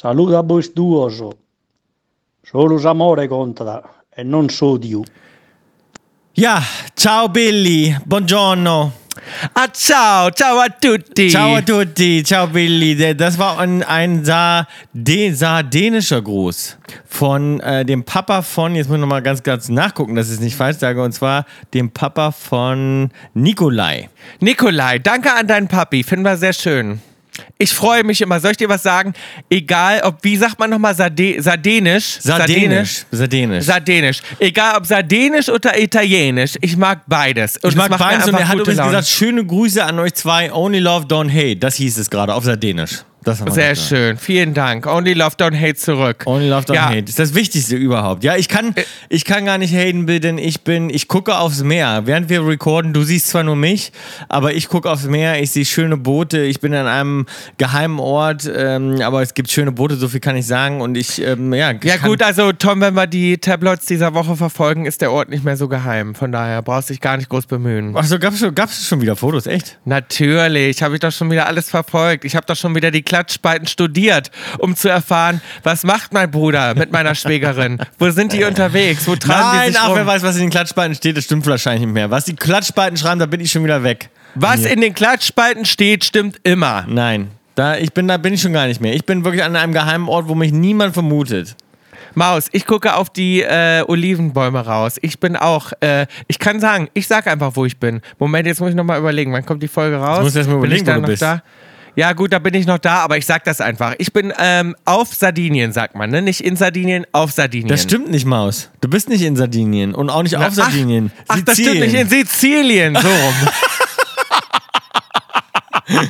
Saluda voi duoso. Solo amore conta e non sodio. Ja, ciao Billy, buongiorno. Ah, ciao, ciao a tutti. Ciao a tutti, ciao Billy. Das war ein, ein sardenischer Gruß von äh, dem Papa von, jetzt muss ich nochmal ganz, ganz nachgucken, dass ich es nicht falsch sage, und zwar dem Papa von Nikolai. Nikolai, danke an deinen Papi, finden wir sehr schön. Ich freue mich immer. Soll ich dir was sagen? Egal, ob, wie sagt man nochmal, Sarde, Sardenisch? Sardenisch. Sardenisch. Sardenisch. Egal, ob Sardenisch oder Italienisch. Ich mag beides. Und ich mag beides und er hat übrigens gesagt, schöne Grüße an euch zwei. Only love, don't hate. Das hieß es gerade auf Sardenisch. Sehr schön, vielen Dank. Only Love Don't Hate zurück. Only Love Don't ja. Hate ist das Wichtigste überhaupt. Ja, ich kann, äh. ich kann gar nicht haten, denn ich bin, ich gucke aufs Meer. Während wir recorden, du siehst zwar nur mich, aber ich gucke aufs Meer, ich sehe schöne Boote, ich bin an einem geheimen Ort, ähm, aber es gibt schöne Boote, so viel kann ich sagen. Und ich, ähm, ja. Ja, gut, also Tom, wenn wir die Tabloids dieser Woche verfolgen, ist der Ort nicht mehr so geheim. Von daher brauchst du dich gar nicht groß bemühen. Achso, gab es schon, schon wieder Fotos, echt? Natürlich, habe ich doch schon wieder alles verfolgt. Ich habe doch schon wieder die Klatschspalten studiert, um zu erfahren, was macht mein Bruder mit meiner Schwägerin? Wo sind die unterwegs? Wo tragen Nein, die sich ach, rum? wer weiß, was in den Klatschspalten steht, das stimmt wahrscheinlich nicht mehr. Was die Klatschspalten schreiben, da bin ich schon wieder weg. Was in den Klatschspalten steht, stimmt immer. Nein, da, ich bin, da bin ich schon gar nicht mehr. Ich bin wirklich an einem geheimen Ort, wo mich niemand vermutet. Maus, ich gucke auf die äh, Olivenbäume raus. Ich bin auch, äh, ich kann sagen, ich sag einfach, wo ich bin. Moment, jetzt muss ich nochmal überlegen, wann kommt die Folge raus? Du musst erst mal überlegen, wo du bist. Da? Ja, gut, da bin ich noch da, aber ich sag das einfach. Ich bin ähm, auf Sardinien, sagt man, ne? Nicht in Sardinien, auf Sardinien. Das stimmt nicht, Maus. Du bist nicht in Sardinien und auch nicht Na, auf Sardinien. Ach, ach, das stimmt nicht in Sizilien, so rum.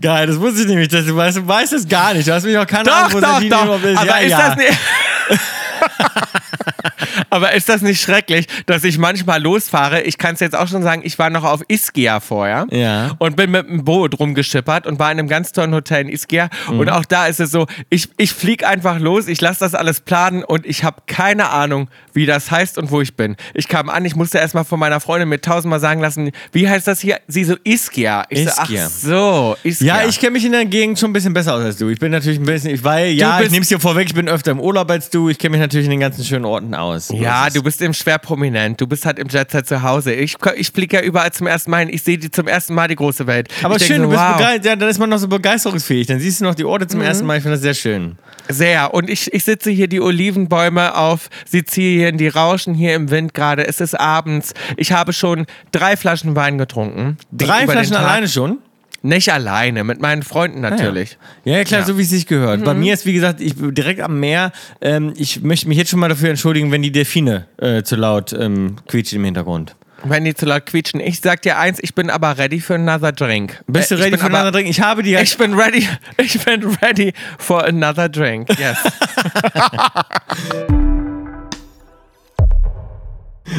Geil, das wusste ich nämlich. Das, du, weißt, du weißt es gar nicht. Du hast mich auch keine doch, Ahnung, wo doch, Sardinien doch. überhaupt ist. Aber ja, ist ja. das nicht... Aber ist das nicht schrecklich, dass ich manchmal losfahre? Ich kann es jetzt auch schon sagen, ich war noch auf Ischia vorher ja. und bin mit einem Boot rumgeschippert und war in einem ganz tollen Hotel in Ischia. Mhm. Und auch da ist es so, ich, ich fliege einfach los, ich lasse das alles planen und ich habe keine Ahnung, wie das heißt und wo ich bin. Ich kam an, ich musste erstmal von meiner Freundin mir tausendmal sagen lassen, wie heißt das hier? Sie so, Ischia. Ich Ischia. so, ach so, Ischia. Ja, ich kenne mich in der Gegend schon ein bisschen besser aus als du. Ich bin natürlich ein bisschen, ich weil, ja, ich nehme es dir vorweg, ich bin öfter im Urlaub als du. Ich kenne mich natürlich in den ganzen schönen Orten aus. Ja, du bist eben schwer prominent. Du bist halt im Jet Set zu Hause. Ich, ich fliege ja überall zum ersten Mal hin. Ich sehe die zum ersten Mal die große Welt. Aber ich schön, so, du bist wow. begeistert. Ja, dann ist man noch so begeisterungsfähig. Dann siehst du noch die Orte zum mhm. ersten Mal. Ich finde das sehr schön. Sehr. Und ich, ich sitze hier, die Olivenbäume auf Sizilien, die rauschen hier im Wind gerade. Es ist abends. Ich habe schon drei Flaschen Wein getrunken. Drei Flaschen alleine schon? Nicht alleine, mit meinen Freunden natürlich. Ja, ja. ja klar, ja. so wie es sich gehört. Mhm. Bei mir ist, wie gesagt, ich bin direkt am Meer. Ähm, ich möchte mich jetzt schon mal dafür entschuldigen, wenn die Delfine äh, zu laut ähm, quietschen im Hintergrund. Wenn die zu laut quietschen. Ich sag dir eins, ich bin aber ready für another drink. Bist du äh, ready für another drink? Ich habe die. Ich bin ready. Ich bin ready for another drink. Yes.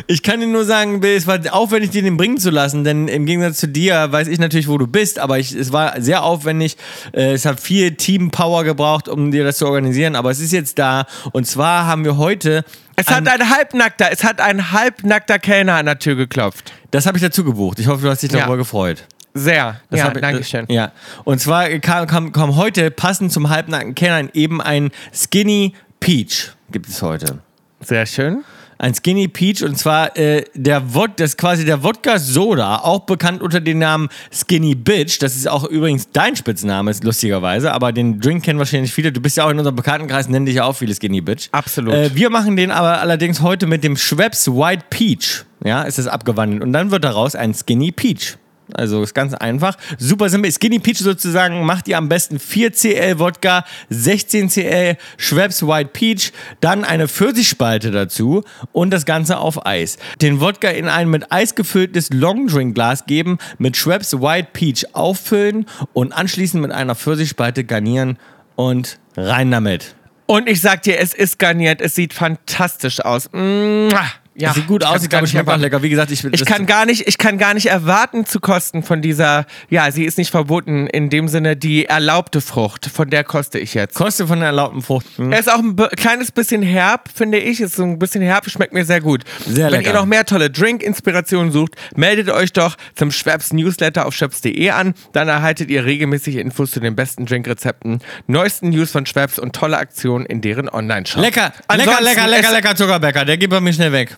Ich kann dir nur sagen, Bill, es war aufwendig, dir den bringen zu lassen, denn im Gegensatz zu dir weiß ich natürlich, wo du bist, aber ich, es war sehr aufwendig. Äh, es hat viel Team-Power gebraucht, um dir das zu organisieren, aber es ist jetzt da. Und zwar haben wir heute. Es hat ein halbnackter, es hat ein halbnackter Kellner an der Tür geklopft. Das habe ich dazu gebucht. Ich hoffe, du hast dich darüber ja. gefreut. Sehr. Das ja, ich, danke schön. Ja. Und zwar kam, kam, kam heute passend zum halbnackten Kellner eben ein Skinny Peach. Gibt es heute. Sehr schön ein Skinny Peach und zwar äh, der Wod das ist quasi der Wodka Soda, auch bekannt unter dem Namen Skinny Bitch. Das ist auch übrigens dein Spitzname, lustigerweise, aber den Drink kennen wahrscheinlich viele. Du bist ja auch in unserem Bekanntenkreis, nennen dich ja auch viele Skinny Bitch. Absolut. Äh, wir machen den aber allerdings heute mit dem Schweppes White Peach. Ja, ist es abgewandelt und dann wird daraus ein Skinny Peach. Also ist ganz einfach. Super simpel. Skinny Peach sozusagen macht ihr am besten 4 CL Wodka, 16 CL Schweppes White Peach, dann eine Pfirsichspalte dazu und das Ganze auf Eis. Den Wodka in ein mit Eis gefülltes Longdrink-Glas geben, mit Schweppes White Peach auffüllen und anschließend mit einer Pfirsichspalte garnieren und rein damit. Und ich sag dir, es ist garniert, es sieht fantastisch aus. Mua. Ja, sieht gut ich aus, ich glaube, schmeckt auch lecker. Wie gesagt, ich, Ich das- kann gar nicht, ich kann gar nicht erwarten zu kosten von dieser, ja, sie ist nicht verboten, in dem Sinne die erlaubte Frucht, von der koste ich jetzt. Koste von der erlaubten Frucht. Hm? Er ist auch ein kleines bisschen herb, finde ich. Ist so ein bisschen herb, schmeckt mir sehr gut. Sehr Wenn lecker. ihr noch mehr tolle Drink-Inspirationen sucht, meldet euch doch zum Schwabs Newsletter auf schwabs.de an. Dann erhaltet ihr regelmäßig Infos zu den besten Drinkrezepten, neuesten News von Schwabs und tolle Aktionen in deren Online-Shop. Lecker, lecker, Ansonsten lecker, lecker, es- lecker Zuckerbäcker. Der geht bei mir schnell weg.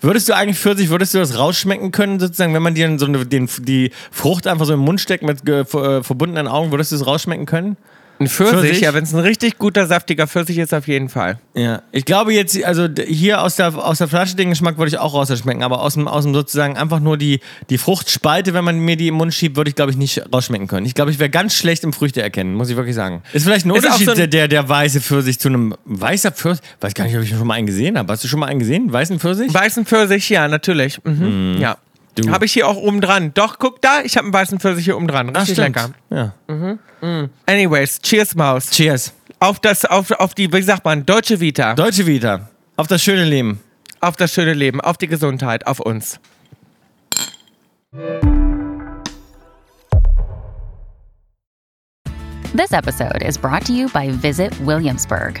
Würdest du eigentlich Pfirsich, würdest du das rausschmecken können, sozusagen, wenn man dir so eine, den, die Frucht einfach so im Mund steckt mit äh, ver- verbundenen Augen, würdest du es rausschmecken können? Ein Pfirsich, Pfirsich? ja, wenn es ein richtig guter, saftiger Pfirsich ist, auf jeden Fall. Ja, ich glaube jetzt, also hier aus der, aus der Flasche den Geschmack würde ich auch rausschmecken, aber aus dem, aus dem sozusagen einfach nur die, die Fruchtspalte, wenn man mir die im Mund schiebt, würde ich glaube ich nicht rausschmecken können. Ich glaube, ich wäre ganz schlecht im Früchte erkennen, muss ich wirklich sagen. Ist vielleicht ein Ist Unterschied, so ein- der, der, der weiße Pfirsich zu einem weißer Pfirsich. Weiß gar nicht, ob ich schon mal einen gesehen habe. Hast du schon mal einen gesehen? Weißen Pfirsich? Weißen Pfirsich, ja, natürlich. Mhm. Ja. Habe ich hier auch oben dran. Doch, guck da, ich habe einen weißen Pfirsich hier oben dran. Richtig lecker. Ja. Anyways, cheers, Maus. Cheers. Auf das, auf, auf die, wie sagt man, deutsche Vita. Deutsche Vita. Auf das schöne Leben. auf das schöne Leben, auf die Gesundheit, auf uns. This episode is brought to you by Visit Williamsburg.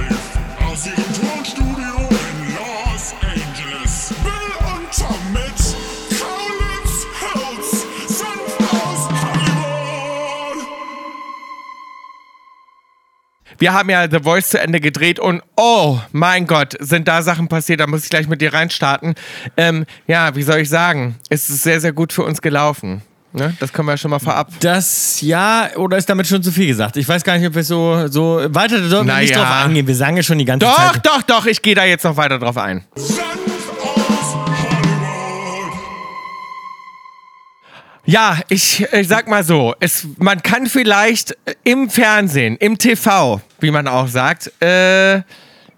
Wir haben ja The Voice zu Ende gedreht und oh mein Gott, sind da Sachen passiert, da muss ich gleich mit dir reinstarten. Ähm, ja, wie soll ich sagen? Es ist sehr, sehr gut für uns gelaufen. Ne? Das können wir ja schon mal vorab. Das ja, oder ist damit schon zu viel gesagt? Ich weiß gar nicht, ob wir so, so weiter sollten wir nicht Naja. drauf eingehen. Wir sagen ja schon die ganze Doch, Zeit. doch, doch, ich gehe da jetzt noch weiter drauf ein. Senf Ja, ich, ich sag mal so, es, man kann vielleicht im Fernsehen, im TV, wie man auch sagt, äh,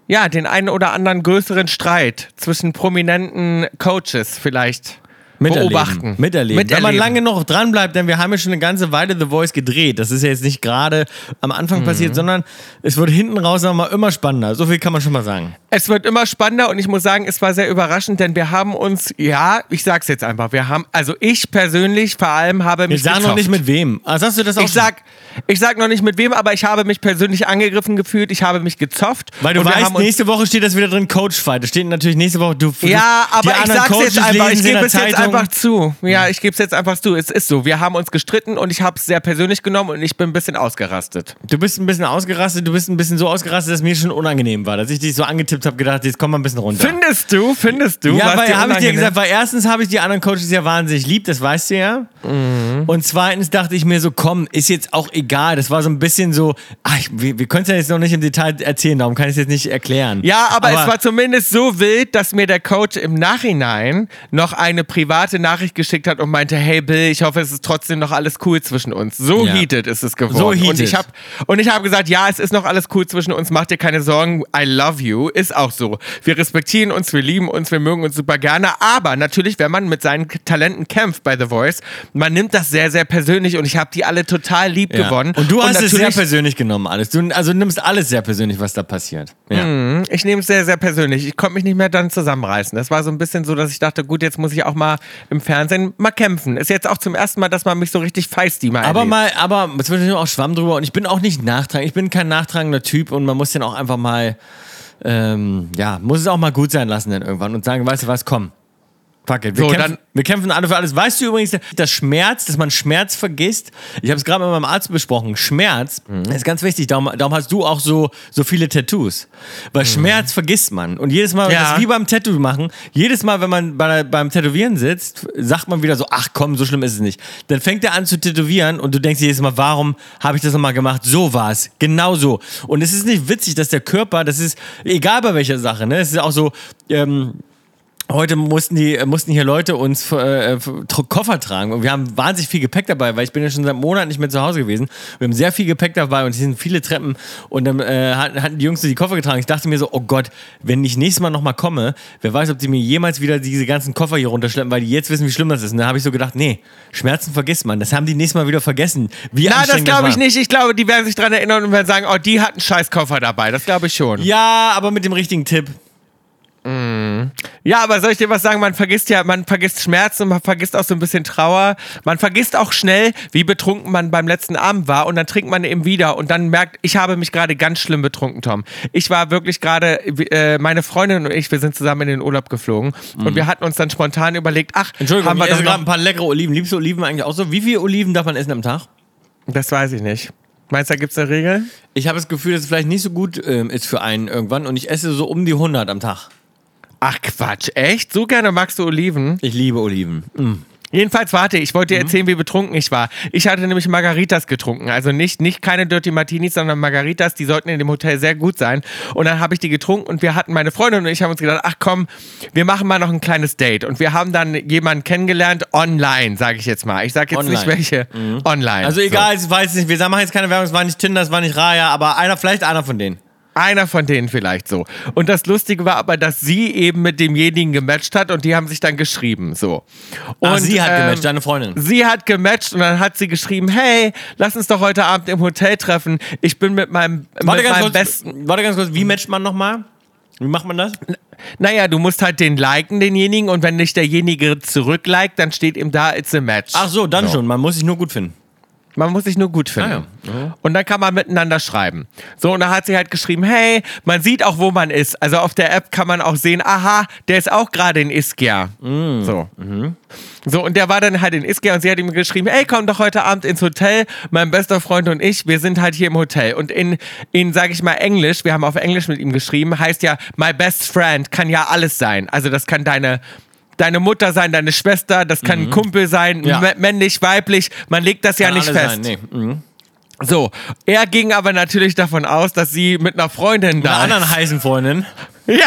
ja, den einen oder anderen größeren Streit zwischen prominenten Coaches vielleicht Miterleben. beobachten. Miterleben. Wenn man lange noch dran bleibt, denn wir haben ja schon eine ganze Weile The Voice gedreht. Das ist ja jetzt nicht gerade am Anfang Mhm. passiert, sondern es wird hinten raus nochmal immer spannender. So viel kann man schon mal sagen. Es wird immer spannender und ich muss sagen, es war sehr überraschend, denn wir haben uns, ja, ich sag's jetzt einfach, wir haben, also ich persönlich vor allem habe mich Ich sag noch nicht mit wem. Ah, sagst du das auch Ich sag, ich sag noch nicht mit wem, aber ich habe mich persönlich angegriffen gefühlt, ich habe mich gezofft. Weil du weißt, nächste Woche steht das wieder drin, Coach-Fight. Das steht natürlich nächste Woche, du Ja, aber ich sag's Coaches jetzt einfach, ich gebe es jetzt Zeitung. Einfach zu. Ja, ich gebe es jetzt einfach zu. Es ist so. Wir haben uns gestritten und ich habe es sehr persönlich genommen und ich bin ein bisschen ausgerastet. Du bist ein bisschen ausgerastet, du bist ein bisschen so ausgerastet, dass mir schon unangenehm war. Dass ich dich so angetippt habe, gedacht, jetzt komm mal ein bisschen runter. Findest du? Findest du? Ja, weil habe ich dir gesagt, weil erstens habe ich die anderen Coaches ja wahnsinnig lieb, das weißt du ja. Mhm. Und zweitens dachte ich mir so, komm, ist jetzt auch egal. Das war so ein bisschen so, ach, wir, wir können es ja jetzt noch nicht im Detail erzählen, darum kann ich es jetzt nicht erklären. Ja, aber, es war zumindest so wild, dass mir der Coach im Nachhinein noch eine private Nachricht geschickt hat und meinte, hey Bill, ich hoffe, es ist trotzdem noch alles cool zwischen uns. So Ja. heated ist es geworden. So Und heated. ich habe und ich habe gesagt, ja, es ist noch alles cool zwischen uns, mach dir keine Sorgen, I love you, ist auch so. Wir respektieren uns, wir lieben uns, wir mögen uns super gerne, aber natürlich, wenn man mit seinen Talenten kämpft bei The Voice, man nimmt das sehr, sehr persönlich und ich habe die alle total lieb ja. gewonnen. Und du hast es sehr persönlich genommen, alles. Du also nimmst alles sehr persönlich, was da passiert. Ja. Ich nehme es sehr, sehr persönlich. Ich konnte mich nicht mehr dann zusammenreißen. Das war so ein bisschen so, dass ich dachte, gut, jetzt muss ich auch mal im Fernsehen mal kämpfen. Ist jetzt auch zum ersten Mal, dass man mich so richtig feisty mal Aber erlebt. mal, aber zwischendurch auch Schwamm drüber und ich bin auch nicht nachtragend. Ich bin kein nachtragender Typ und man muss dann auch einfach mal, ähm, ja, muss es auch mal gut sein lassen dann irgendwann und sagen, weißt du was, komm. Fuck it. Wir, So, kämpfen, dann- wir kämpfen alle für alles. Weißt du übrigens, dass Schmerz, dass man Schmerz vergisst? Ich habe es gerade mit meinem Arzt besprochen. Schmerz Mhm. ist ganz wichtig. Darum, darum hast du auch so, so viele Tattoos. Weil Schmerz vergisst man. Und jedes Mal, Mhm. Ja. das ist wie beim Tattoo machen, jedes Mal, wenn man bei, beim Tätowieren sitzt, sagt man wieder so, ach komm, so schlimm ist es nicht. Dann fängt er an zu tätowieren und du denkst dir jedes Mal, warum habe ich das nochmal gemacht? So war es. Genau so. Und es ist nicht witzig, dass der Körper, das ist egal bei welcher Sache, ne? Es ist auch so, ähm, Heute mussten die mussten hier Leute uns äh, Tr- Koffer tragen und wir haben wahnsinnig viel Gepäck dabei, weil ich bin ja schon seit Monaten nicht mehr zu Hause gewesen. Wir haben sehr viel Gepäck dabei und es sind viele Treppen und dann äh, hatten, hatten die Jungs die Koffer getragen. Ich dachte mir so, oh Gott, wenn ich nächstes Mal nochmal komme, wer weiß, ob die mir jemals wieder diese ganzen Koffer hier runterschleppen, weil die jetzt wissen, wie schlimm das ist. Und da habe ich so gedacht, nee, Schmerzen vergisst man. Das haben die nächstes Mal wieder vergessen. Wie Na, das glaube ich nicht. Ich glaube, die werden sich dran erinnern und werden sagen, oh, die hat einen Scheißkoffer dabei. Das glaube ich schon. Ja, aber mit dem richtigen Tipp. Ja, aber soll ich dir was sagen? Man vergisst ja, man vergisst Schmerzen, man vergisst auch so ein bisschen Trauer. Man vergisst auch schnell, wie betrunken man beim letzten Abend war und dann trinkt man eben wieder und dann merkt, ich habe mich gerade ganz schlimm betrunken, Tom. Ich war wirklich gerade, äh, meine Freundin und ich, wir sind zusammen in den Urlaub geflogen und wir hatten uns dann spontan überlegt, ach, Entschuldigung, haben wir ich gerade ein paar leckere Oliven. Liebst du Oliven eigentlich auch so? Wie viele Oliven darf man essen am Tag? das weiß ich nicht. Meinst du, da gibt's eine Regel? Ich habe das Gefühl, dass es vielleicht nicht so gut ähm, ist für einen irgendwann und ich esse so um die 100 am Tag. Ach Quatsch, echt? So gerne magst du Oliven? Ich liebe Oliven. Mm. Jedenfalls, warte, ich wollte dir erzählen, wie betrunken ich war. Ich hatte nämlich Margaritas getrunken. Also nicht, nicht keine Dirty Martinis, sondern Margaritas, die sollten in dem Hotel sehr gut sein. Und dann habe ich die getrunken und wir hatten, meine Freundin und ich haben uns gedacht, ach komm, wir machen mal noch ein kleines Date. Und wir haben dann jemanden kennengelernt, online, sage ich jetzt mal. Ich sage jetzt Online. nicht welche. Online. Also egal, ich weiß nicht, wir machen jetzt keine Werbung, es war nicht Tinder, es war nicht Raya, aber einer, vielleicht einer von denen. Einer von denen vielleicht so. Und das Lustige war aber, dass sie eben mit demjenigen gematcht hat und die haben sich dann geschrieben. So. Und, Ach, sie hat ähm, gematcht, deine Freundin. Sie hat gematcht und dann hat sie geschrieben, hey, lass uns doch heute Abend im Hotel treffen. Ich bin mit meinem, Warte mit ganz, meinem kurz, besten. warte ganz kurz, wie matcht man nochmal? Wie macht man das? Naja, du musst halt den liken, denjenigen, und wenn nicht derjenige zurückliked, dann steht ihm da, it's a match. Ach so, dann schon, man muss sich nur gut finden. Man muss sich nur gut finden. Ah, Und dann kann man miteinander schreiben. So, und da hat sie halt geschrieben, hey, man sieht auch, wo man ist. Also auf der App kann man auch sehen, aha, der ist auch gerade in Ischia. Mm. So. So, und der war dann halt in Ischia und sie hat ihm geschrieben, hey, komm doch heute Abend ins Hotel. Mein bester Freund und ich, wir sind halt hier im Hotel. Und in, in sag ich mal, Englisch, wir haben auf Englisch mit ihm geschrieben, heißt ja, my best friend kann ja alles sein. Also das kann deine deine Mutter sein, deine Schwester, das kann ein Kumpel sein, Mhm. Ja. mä- männlich, weiblich, man legt das ja Kann nicht alles fest. sein, Nee. Mhm. So, er ging aber natürlich davon aus, dass sie mit einer Freundin Mit da einer ist. anderen heißen Freundin. Ja.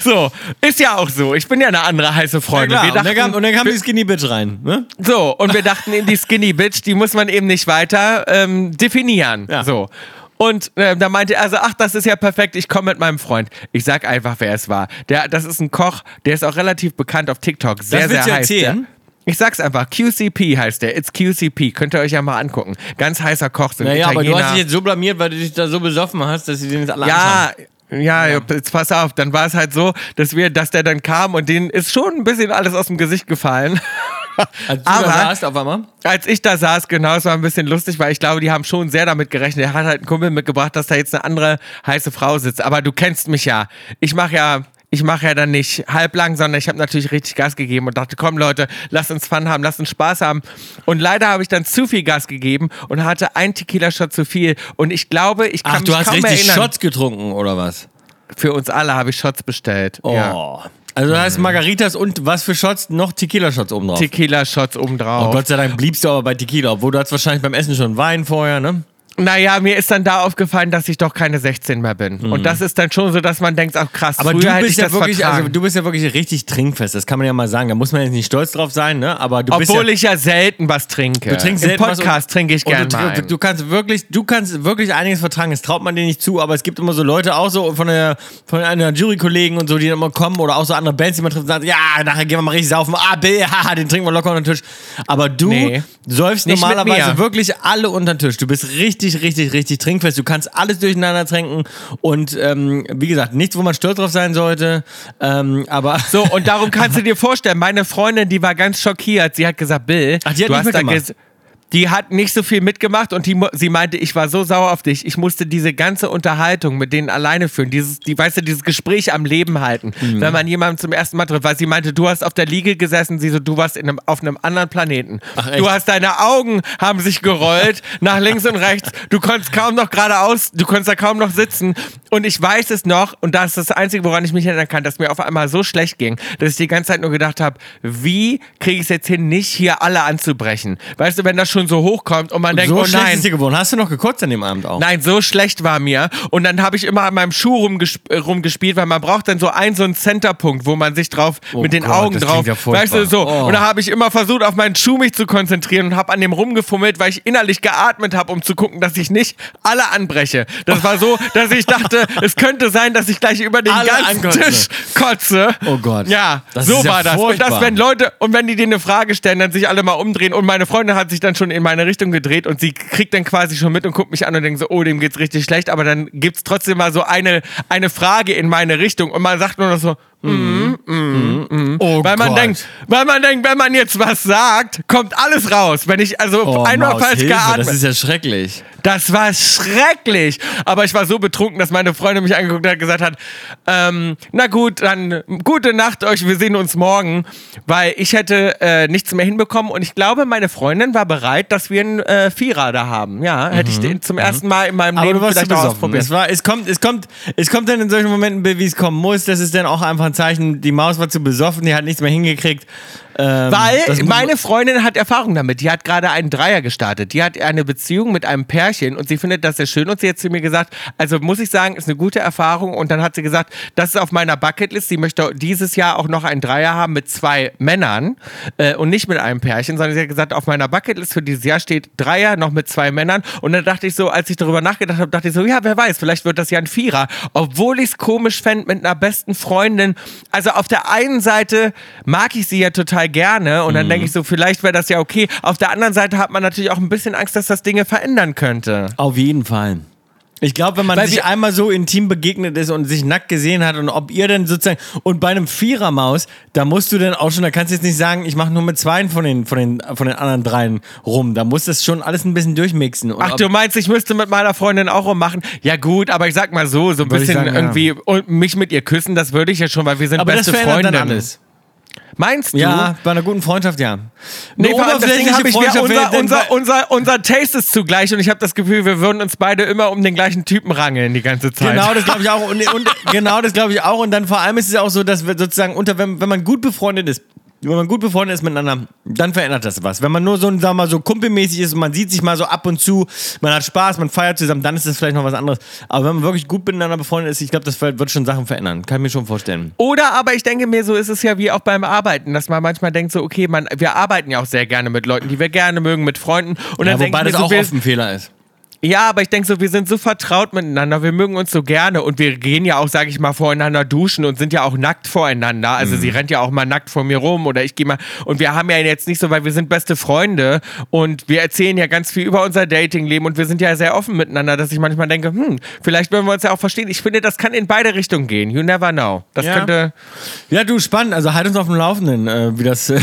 so, ist ja auch so. Ich bin ja eine andere heiße Ja, Freundin. klar. wir und, dann dachten, kam, und dann kam die Skinny Bitch rein. Ne? so, und wir dachten eben, die Skinny Bitch, die muss man eben nicht weiter ähm, definieren. Ja. So. Und äh, da meinte er also, ach, das ist ja perfekt, ich komme mit meinem Freund. Ich sag einfach, wer es war. Der, das ist ein Koch, der ist auch relativ bekannt auf TikTok. Sehr, sehr heiß. erzählen? Der. Ich sag's einfach, QCP heißt der. It's QCP. Könnt ihr euch ja mal angucken. Ganz heißer Koch. So ein Naja, aber du Italiener. hast dich jetzt so blamiert, weil du dich da so besoffen hast, dass sie den jetzt alle anschauen. Ja, ja, jetzt pass auf, dann war es halt so, dass wir, dass der dann kam und denen ist schon ein bisschen alles aus dem Gesicht gefallen. Als du Aber- da saßt auf einmal. Als ich da saß, genau, es war ein bisschen lustig, weil ich glaube, die haben schon sehr damit gerechnet. Er hat halt einen Kumpel mitgebracht, dass da jetzt eine andere heiße Frau sitzt. Aber du kennst mich ja. Ich mache ja, ich mache ja dann nicht halblang, sondern ich habe natürlich richtig Gas gegeben und dachte, komm Leute, lasst uns Fun haben, lasst uns Spaß haben. Und leider habe ich dann zu viel Gas gegeben und hatte ein Tequila-Shot zu viel. Und ich glaube, ich kann Ach, mich du hast kaum richtig erinnern. Shots getrunken, oder was? Für uns alle habe ich Shots bestellt. Oh. Ja. Also da heißt Margaritas und was für Shots? Noch Tequila-Shots oben drauf. Tequila-Shots obendrauf. Oh Gott sei Dank bliebst du aber bei Tequila, obwohl du hattest wahrscheinlich beim Essen schon Wein vorher, ne? Naja, mir ist dann da aufgefallen, dass ich doch keine 16 mehr bin. Und das ist dann schon so, dass man denkt, ach krass, Mhm. Aber früher du bist ja wirklich, vertragen. also du bist ja wirklich richtig trinkfest, das kann man ja mal sagen. Da muss man jetzt nicht stolz drauf sein, ne? Aber du bist Obwohl ja, ich ja selten was trinke. du trinkst Im selten was Podcast und- trinke ich gerne du, du, kannst wirklich, du kannst wirklich einiges vertragen. Das traut man dir nicht zu, aber es gibt immer so Leute auch so von der von einer Jurykollegen und so, die dann immer kommen oder auch so andere Bands, die man trifft und sagen, ja, nachher gehen wir mal richtig saufen. Ah, Bill, haha, den trinken wir locker unter den Tisch. Aber du Nee. säufst normalerweise wirklich alle unter den Tisch. Du bist richtig, richtig, richtig trinkfest. Du kannst alles durcheinander trinken und ähm, wie gesagt, nichts, wo man stolz drauf sein sollte. Ähm, aber So, und darum kannst du dir vorstellen, meine Freundin, die war ganz schockiert. Sie hat gesagt, Bill, Ach, die hat du nicht hast da mitgemacht? Die hat nicht so viel mitgemacht und die, sie meinte, ich war so sauer auf dich. Ich musste diese ganze Unterhaltung mit denen alleine führen. Dieses, die, weißt du, dieses Gespräch am Leben halten. Mhm. Wenn man jemanden zum ersten Mal trifft, weil sie meinte, du hast auf der Liege gesessen, sie so, du warst in einem, auf einem anderen Planeten. Ach, du hast deine Augen haben sich gerollt nach links und rechts. Du konntest kaum noch geradeaus, du konntest da kaum noch sitzen. Und ich weiß es noch, und das ist das Einzige, woran ich mich erinnern kann, dass mir auf einmal so schlecht ging, dass ich die ganze Zeit nur gedacht habe, wie kriege ich es jetzt hin, nicht hier alle anzubrechen? Weißt du, wenn das schon so hochkommt und man denkt, so oh schlecht nein. ist dir geworden. Hast du noch gekotzt an dem Abend auch? Nein, so schlecht war mir. Und dann habe ich immer an meinem Schuh rumgesp äh, rumgespielt, weil man braucht dann so einen, so einen Centerpunkt, wo man sich drauf Oh mit den Gott, Augen das drauf. ja weißt du, so. Oh. Und da habe ich immer versucht, auf meinen Schuh mich zu konzentrieren und habe an dem rumgefummelt, weil ich innerlich geatmet habe, um zu gucken, dass ich nicht alle anbreche. Das war so, dass ich dachte, es könnte sein, dass ich gleich über den Alle ganzen ankotze. Tisch kotze. Oh Gott. Ja, Das so ist ja war das. Und furchtbar. das, wenn Leute, und wenn die dir eine Frage stellen, dann sich alle mal umdrehen. Und meine Freundin hat sich dann schon in meine Richtung gedreht und sie kriegt dann quasi schon mit und guckt mich an und denkt so, oh, dem geht's richtig schlecht. Aber dann gibt's trotzdem mal so eine, eine Frage in meine Richtung und man sagt nur noch so, Oh weil man Gott. denkt, weil man denkt, wenn man jetzt was sagt, kommt alles raus. Wenn ich also Oh, einmal Maus, falsch Hilfe, geatmet Das ist ja schrecklich. das war schrecklich. Aber ich war so betrunken, dass meine Freundin mich angeguckt hat und gesagt hat, ähm, na gut, dann gute Nacht euch, wir sehen uns morgen. Weil ich hätte äh, nichts mehr hinbekommen und ich glaube, meine Freundin war bereit, dass wir einen äh, Vierer da haben. Ja, hätte ich den zum ersten Mal in meinem Mhm. Aber Leben vielleicht auch ausprobiert. Es, war, es, kommt, es, kommt, es kommt dann in solchen Momenten, wie es kommen muss. Das ist dann auch einfach ein Zeichen, die Maus war zu besoffen, die hat nichts mehr hingekriegt. Ähm, Weil meine Freundin hat Erfahrung damit. Die hat gerade einen Dreier gestartet. Die hat eine Beziehung mit einem Pärchen und sie findet das sehr schön. Und sie hat zu mir gesagt, also muss ich sagen, ist eine gute Erfahrung. Und dann hat sie gesagt, das ist auf meiner Bucketlist. Sie möchte dieses Jahr auch noch einen Dreier haben mit zwei Männern äh, und nicht mit einem Pärchen, sondern sie hat gesagt, auf meiner Bucketlist für dieses Jahr steht Dreier noch mit zwei Männern. Und dann dachte ich so, als ich darüber nachgedacht habe, dachte ich so, ja, wer weiß, vielleicht wird das ja ein Vierer. Obwohl ich es komisch fände mit einer besten Freundin. Also auf der einen Seite mag ich sie ja total gerne und dann denke ich so, vielleicht wäre das ja okay. Auf der anderen Seite hat man natürlich auch ein bisschen Angst, dass das Dinge verändern könnte. Auf jeden Fall. Ich glaube, wenn man Weil sich einmal so intim begegnet ist und sich nackt gesehen hat und ob ihr denn sozusagen und bei einem Vierermaus, da musst du dann auch schon, da kannst du jetzt nicht sagen, ich mache nur mit zweien von den von den von den anderen dreien rum. Da muss das schon alles ein bisschen durchmixen. Und Ach, du meinst, ich müsste mit meiner Freundin auch rummachen? Ja gut, aber ich sag mal so, so ein bisschen sagen, ja. irgendwie und mich mit ihr küssen, das würde ich ja schon, weil wir sind aber das beste verändert Freunde. dann alles. Meinst du? Ja, bei einer guten Freundschaft ja. Nee, Eine habe ich Freundschaft unser, unser, unser, unser Taste ist zugleich und ich habe das Gefühl, wir würden uns beide immer um den gleichen Typen rangeln die ganze Zeit. Genau, das glaube ich auch. Und, und genau, das glaube ich auch. Und dann vor allem ist es auch so, dass wir sozusagen unter, wenn, wenn man gut befreundet ist, wenn man gut befreundet ist miteinander, dann verändert das was. Wenn man nur so, sagen wir mal, so kumpelmäßig ist und man sieht sich mal so ab und zu, man hat Spaß, man feiert zusammen, dann ist das vielleicht noch was anderes. Aber wenn man wirklich gut miteinander befreundet ist, ich glaube, das wird schon Sachen verändern. Kann ich mir schon vorstellen. Oder aber ich denke mir, so ist es ja wie auch beim Arbeiten, dass man manchmal denkt so, okay, man, wir arbeiten ja auch sehr gerne mit Leuten, die wir gerne mögen, mit Freunden. Und Ja, dann wobei ich das auch so, wir, oft ein Fehler ist. Ja, aber ich denke so, wir sind so vertraut miteinander, wir mögen uns so gerne und wir gehen ja auch, sage ich mal, voreinander duschen und sind ja auch nackt voreinander. Also sie rennt ja auch mal nackt vor mir rum oder ich gehe mal. Und wir haben ja jetzt nicht so, weil wir sind beste Freunde und wir erzählen ja ganz viel über unser Datingleben und wir sind ja sehr offen miteinander, dass ich manchmal denke, hm, vielleicht würden wir uns ja auch verstehen. Ich finde, das kann in beide Richtungen gehen. You never know. Das Ja. könnte. Ja, du, spannend. Also halt uns auf dem Laufenden, äh, wie das. Äh,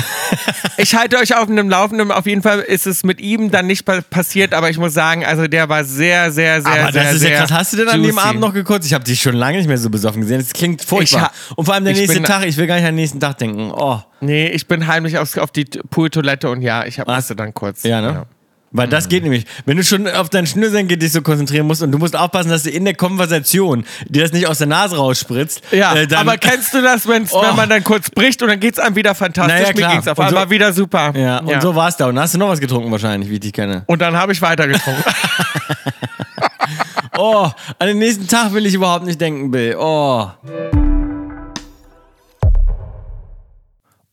Ich halte euch auf dem Laufenden. Auf jeden Fall ist es mit ihm dann nicht pa passiert, aber ich muss sagen, also der war sehr, sehr, sehr, Aber sehr, das ist sehr ja krass. Hast du denn an dem. Abend noch gekotzt? Ich habe dich schon lange nicht mehr so besoffen gesehen. Das klingt furchtbar. Und vor allem der nächste bin- Tag, ich will gar nicht an den nächsten Tag denken. Oh. Nee, ich bin heimlich auf, auf die Pooltoilette und ja, ich hab, Was? musste dann kurz. Ja, ne? Weil das geht nämlich. Wenn du schon auf dein Schnürsenkel dich so konzentrieren musst und du musst aufpassen, dass du in der Konversation dir das nicht aus der Nase rausspritzt. Ja, äh, dann, aber kennst du das, wenn's, Oh. wenn man dann kurz bricht und dann geht's einem wieder fantastisch? Naja, Mir klar. ging's auf Und so- einmal wieder super. Ja, und so war es da. Und hast du noch was getrunken wahrscheinlich, wie ich dich kenne. Und dann habe ich weitergetrunken. Oh, an den nächsten Tag will ich überhaupt nicht denken, Bill. Oh.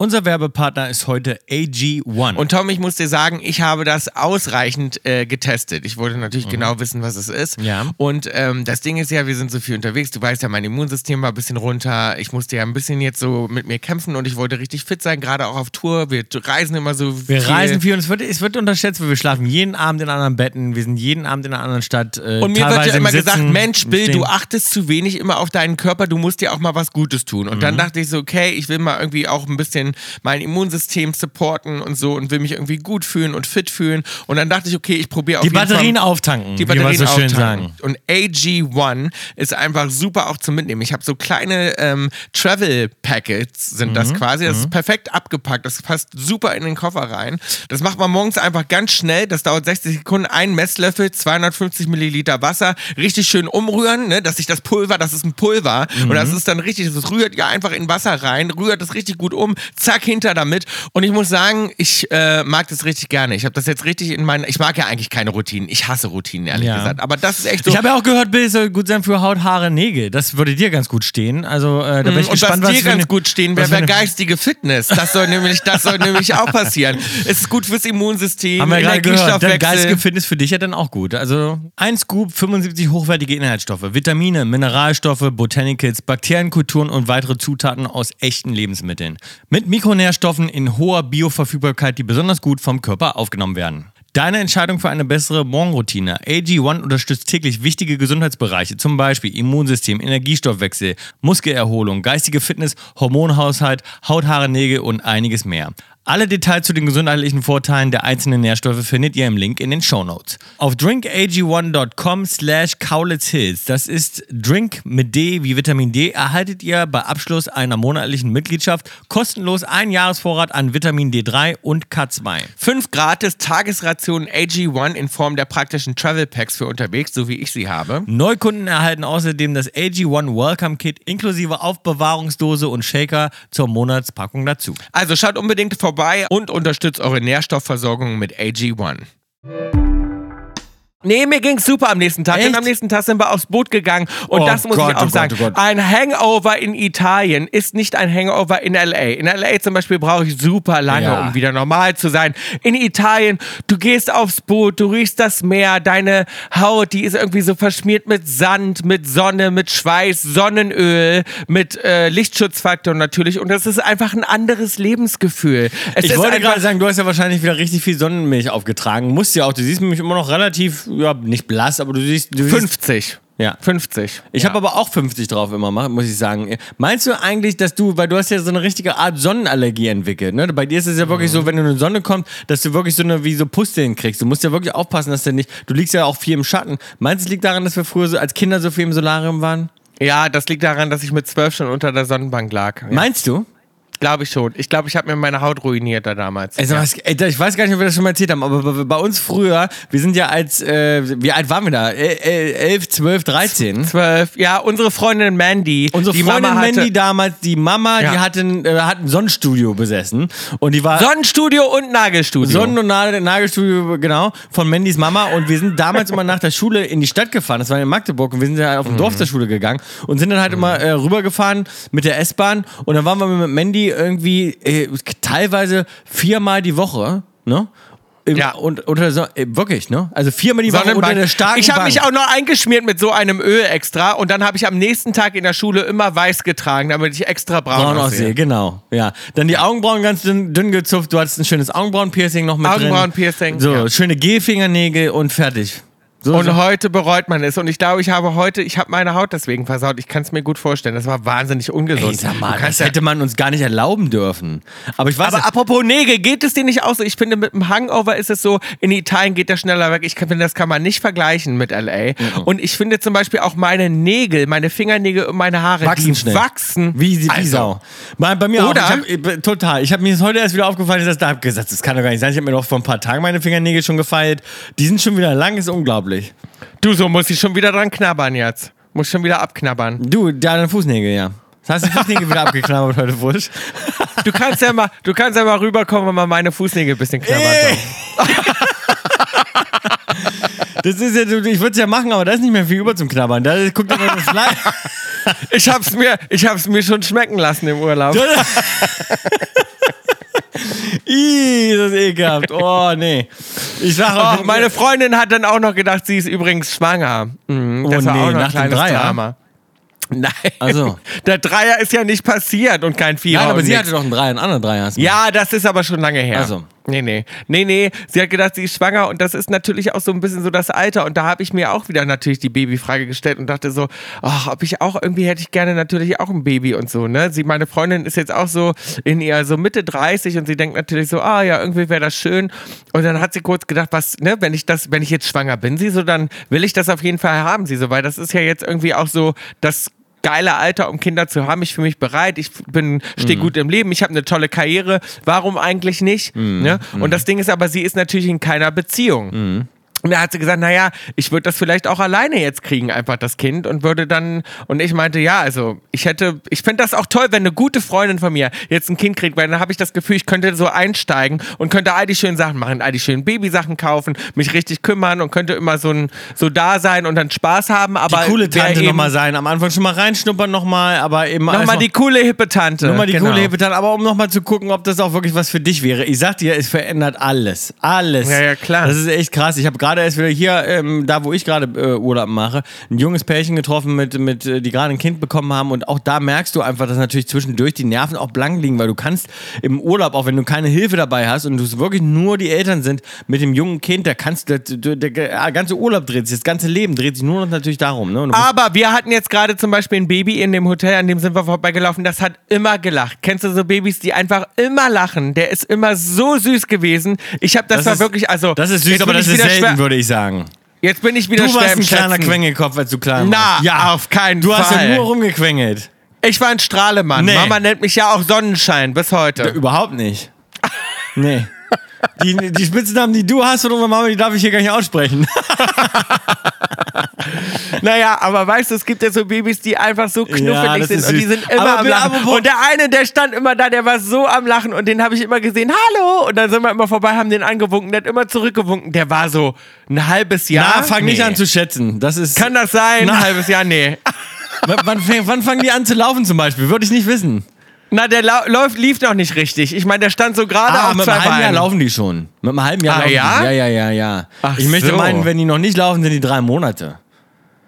Unser Werbepartner ist heute AG1. Und Tom, ich muss dir sagen, ich habe das ausreichend äh, getestet. Ich wollte natürlich genau wissen, was es ist. Mhm. Ja. Und ähm, das Ding ist ja, wir sind so viel unterwegs. Du weißt ja, mein Immunsystem war ein bisschen runter. Ich musste ja ein bisschen jetzt so mit mir kämpfen und ich wollte richtig fit sein, gerade auch auf Tour. Wir reisen immer so wir viel. reisen viel und es wird, es wird unterschätzt, weil wir schlafen jeden Abend in anderen Betten, wir sind jeden Abend in einer anderen Stadt. Äh, Und mir wird ja im immer Sitzen, gesagt, Mensch, im Bill, du achtest zu wenig immer auf deinen Körper, du musst dir auch mal was Gutes tun. Und Mhm. dann dachte ich so, okay, ich will mal irgendwie auch ein bisschen mein Immunsystem supporten und so und will mich irgendwie gut fühlen und fit fühlen. Und dann dachte ich, okay, ich probiere auf Die Batterien Fall auftanken, die Batterien so auftanken. sagen. Und AG1 ist einfach super auch zum Mitnehmen. Ich habe so kleine ähm, Travel Packets, sind Mhm. das quasi. Das ist perfekt abgepackt. Das passt super in den Koffer rein. Das macht man morgens einfach ganz schnell. Das dauert 60 Sekunden. Ein Messlöffel, 250 Milliliter Wasser. Richtig schön umrühren, ne? dass sich das Pulver, das ist ein Pulver. Und Mhm. das ist dann richtig, das rührt ja einfach in Wasser rein, rührt das richtig gut um, zack, hinter damit. Und ich muss sagen, ich äh, mag das richtig gerne. Ich habe das jetzt richtig in meinen. Ich mag ja eigentlich keine Routinen. Ich hasse Routinen, ehrlich Ja. gesagt. Aber das ist echt so. Ich habe ja auch gehört, Bill soll gut sein für Haut, Haare, Nägel. Das würde dir ganz gut stehen. Also äh, da bin ich und gespannt, was dir ganz gut stehen wäre, wäre geistige Fitness. Das soll nämlich, das soll nämlich auch passieren. Es ist gut fürs Immunsystem, Haben wir gerade gehört. Dann geistige Energiestoffwechsel. Fitness für dich ja dann auch gut. Also ein Scoop, 75 hochwertige Inhaltsstoffe, Vitamine, Mineralstoffe, Botanicals, Bakterienkulturen und weitere Zutaten aus echten Lebensmitteln. Mit Mikronährstoffen in hoher Bioverfügbarkeit, die besonders gut vom Körper aufgenommen werden. Deine Entscheidung für eine bessere Morgenroutine. AG1 unterstützt täglich wichtige Gesundheitsbereiche, zum Beispiel Immunsystem, Energiestoffwechsel, Muskelerholung, geistige Fitness, Hormonhaushalt, Haut, Haare, Nägel und einiges mehr. Alle Details zu den gesundheitlichen Vorteilen der einzelnen Nährstoffe findet ihr im Link in den Shownotes. Auf drinkag1.com slash kaulitzhills, das ist Drink mit D wie Vitamin D, erhaltet ihr bei Abschluss einer monatlichen Mitgliedschaft kostenlos einen Jahresvorrat an Vitamin D3 und K2. Fünf gratis Tagesrationen AG1 in Form der praktischen Travel Packs für unterwegs, so wie ich sie habe. Neukunden erhalten außerdem das AG1 Welcome Kit inklusive Aufbewahrungsdose und Shaker zur Monatspackung dazu. Also schaut unbedingt vorbei und unterstützt eure Nährstoffversorgung mit AG1. Nee, mir ging's super am nächsten Tag. Echt? Denn am nächsten Tag sind wir aufs Boot gegangen. Und Oh das muss Gott, ich auch oh Gott, sagen. oh Gott. Ein Hangover in Italien ist nicht ein Hangover in L.A. In L.A. zum Beispiel brauche ich super lange, Ja. um wieder normal zu sein. In Italien, du gehst aufs Boot, du riechst das Meer, deine Haut, die ist irgendwie so verschmiert mit Sand, mit Sonne, mit Schweiß, Sonnenöl, mit äh, Lichtschutzfaktor natürlich. Und das ist einfach ein anderes Lebensgefühl. Es Ich wollte gerade sagen, du hast ja wahrscheinlich wieder richtig viel Sonnenmilch aufgetragen. Musst ja auch. Du siehst nämlich immer noch relativ, ja, nicht blass, aber du siehst. Du siehst 50. Ja. 50. Ich habe aber auch 50 drauf immer, muss ich sagen. Meinst du eigentlich, dass du, weil du hast ja so eine richtige Art Sonnenallergie entwickelt, ne? Bei dir ist es ja wirklich so, wenn du in die Sonne kommst, dass du wirklich so eine, wie so Pusteln kriegst. Du musst ja wirklich aufpassen, dass du nicht, du liegst ja auch viel im Schatten. Meinst du, es liegt daran, dass wir früher so als Kinder so viel im Solarium waren? Ja, das liegt daran, dass ich mit zwölf schon unter der Sonnenbank lag. Ja, Meinst du? Glaube ich schon. Ich glaube, ich habe mir meine Haut ruiniert da damals. Also, was, ey, ich weiß gar nicht, ob wir das schon mal erzählt haben, aber bei- uns früher, wir sind ja als, äh, wie alt waren wir da? El- el- 11, 12, 13? zwölf. Ja, unsere Freundin Mandy. Unsere die Freundin Mama hatte Mandy damals, die Mama, Ja. die hatte ein, äh, hat ein Sonnenstudio besessen. Und die war. Sonnenstudio und Nagelstudio. Sonnen- und Nagel- Nagelstudio, genau, von Mandys Mama. Und wir sind damals immer nach der Schule in die Stadt gefahren. Das war in Magdeburg. Und wir sind ja auf dem Dorf zur Schule gegangen. Und sind dann halt immer äh, rübergefahren mit der S-Bahn. Und dann waren wir mit Mandy irgendwie äh, teilweise viermal die Woche, ne? Im, Ja. Und unter so, äh, wirklich, ne? Also viermal die Woche unter der starken ich habe mich auch noch eingeschmiert mit so einem Öl extra und dann habe ich am nächsten Tag in der Schule immer weiß getragen, damit ich extra braun, Braun aussehe. genau. Ja. Dann die Augenbrauen ganz dünn, dünn gezupft. Du hattest ein schönes Augenbrauenpiercing noch mit drin. Augenbrauenpiercing, So, ja. schöne Gehfingernägel und fertig. So, Und so. heute bereut man es. Und ich glaube, ich habe heute, ich habe meine Haut deswegen versaut. Ich kann es mir gut vorstellen. Das war wahnsinnig ungesund. Ey, sag mal, das ja hätte man uns gar nicht erlauben dürfen. Aber ich weiß Aber apropos Nägel, geht es dir nicht auch so? Ich finde, mit dem Hangover ist es so, in Italien geht der schneller weg. Ich finde, das kann man nicht vergleichen mit L.A. Mhm. Und ich finde zum Beispiel auch meine Nägel, meine Fingernägel und meine Haare, wachsen die schnell. wachsen. Wie, wie Also, Sau. Bei, bei mir Oder? auch. Ich hab, total. Ich habe mir das heute erst wieder aufgefallen, dass ich da hab gesagt, das kann doch gar nicht sein. Ich habe mir doch vor ein paar Tagen meine Fingernägel schon gefeilt. Die sind schon wieder lang, ist unglaublich. Du, so muss ich schon wieder dran knabbern jetzt. Muss schon wieder abknabbern. Du, deine Fußnägel, ja. Das heißt, die Fußnägel wieder abgeknabbert heute, Wusch. Du kannst ja mal, du kannst ja mal rüberkommen und mal meine Fußnägel ein bisschen knabbern. Das ist ja, du- ich würde es ja machen, aber da ist nicht mehr viel über zum Knabbern. Da guckt immer das Fleisch. Ich hab's mir, ich hab's mir schon schmecken lassen im Urlaub. Ih, das ist ekelhaft. Oh, nee. Ich sag auch, Oh, meine Freundin hat dann auch noch gedacht, sie ist übrigens schwanger. Mhm, Oh das war nee, auch noch nach ein dem kleines Dreier? Drama. Nein. Also. Der Dreier ist ja nicht passiert und kein Vierer. Nein, aber sie nix. hatte doch einen Dreier, einen anderen Dreier. Ja, das ist aber schon lange her. Also. Nee, nee. Nee, nee. Sie hat gedacht, sie ist schwanger und das ist natürlich auch so ein bisschen so das Alter. Und da habe ich mir auch wieder natürlich die Babyfrage gestellt und dachte so, ach, ob ich auch irgendwie hätte ich gerne natürlich auch ein Baby und so, ne? Sie, meine Freundin ist jetzt auch so in ihr so Mitte 30 und sie denkt natürlich so, ah ja, irgendwie wäre das schön. Und dann hat sie kurz gedacht, was, ne, wenn ich das, wenn ich jetzt schwanger bin, sie so, dann will ich das auf jeden Fall haben, sie so, weil das ist ja jetzt irgendwie auch so das geile Alter, um Kinder zu haben. Ich fühle mich bereit, ich bin stehe Mhm. gut im Leben, ich habe eine tolle Karriere. Warum eigentlich nicht? Mhm. Ne? Und das Ding ist aber, sie ist natürlich in keiner Beziehung. Und da hat sie gesagt, naja, ich würde das vielleicht auch alleine jetzt kriegen, einfach das Kind und würde dann, und ich meinte, ja, also ich hätte, ich fände das auch toll, wenn eine gute Freundin von mir jetzt ein Kind kriegt, weil dann habe ich das Gefühl, ich könnte so einsteigen und könnte all die schönen Sachen machen, all die schönen Babysachen kaufen, mich richtig kümmern und könnte immer so, ein, so da sein und dann Spaß haben, aber die coole Tante nochmal sein. Am Anfang schon mal reinschnuppern nochmal, aber eben Nochmal erst die coole hippe Tante. Nochmal die Genau. coole Hippe Tante, aber um nochmal zu gucken, ob das auch wirklich was für dich wäre. Ich sag dir, es verändert alles. Alles. Ja, ja, klar. Das ist echt krass. Ich habe gerade erst wieder hier, ähm, da wo ich gerade äh, Urlaub mache, ein junges Pärchen getroffen, mit, mit, äh, die gerade ein Kind bekommen haben. Und auch da merkst du einfach, dass natürlich zwischendurch die Nerven auch blank liegen, weil du kannst im Urlaub, auch wenn du keine Hilfe dabei hast und du wirklich nur die Eltern sind, mit dem jungen Kind, da kannst du, der, der, der ganze Urlaub dreht sich, das ganze Leben dreht sich nur noch natürlich darum. Ne? Aber wir hatten jetzt gerade zum Beispiel ein Baby in dem Hotel, an dem sind wir vorbeigelaufen, das hat immer gelacht. Kennst du so Babys, die einfach immer lachen? Der ist immer so süß gewesen. Ich habe das, war ist, wirklich, also. Das ist süß, aber das ist selten, schwer- würde ich sagen. Jetzt bin ich wieder Du warst ein kleiner. Quengelkopf, als du klein Na, warst. auf keinen Du hast Fall. ja nur rumgequengelt. Ich war ein Strahlemann. Nee. Mama nennt mich ja auch Sonnenschein bis heute. Überhaupt nicht. Nee. Die, die Spitznamen, die du hast von unserer Mama, die darf ich hier gar nicht aussprechen. Naja, aber weißt du, es gibt ja so Babys, die einfach so Ja, knuffelig das sind und die sind immer Aber am Lachen. Und der eine, der stand immer da, der war so am Lachen und den habe ich immer gesehen, hallo! Und dann sind wir immer vorbei, haben den angewunken, der hat immer zurückgewunken. Der war so ein halbes Jahr. Ja, fang nicht Nee. an zu schätzen. Das ist. Kann das sein? Na. Ein halbes Jahr? Nee. Wann, wann fangen die an zu laufen zum Beispiel? Würde ich nicht wissen. Na, der läuft, lief noch nicht richtig. Ich meine, der stand so gerade Ah, auf mit zwei einem halben Jahr Beinen. laufen die schon. Mit einem halben Jahr Ah, laufen ja? die. Ja, ja, ja, ja. Ach ich möchte so. meinen, wenn die noch nicht laufen, sind die drei Monate.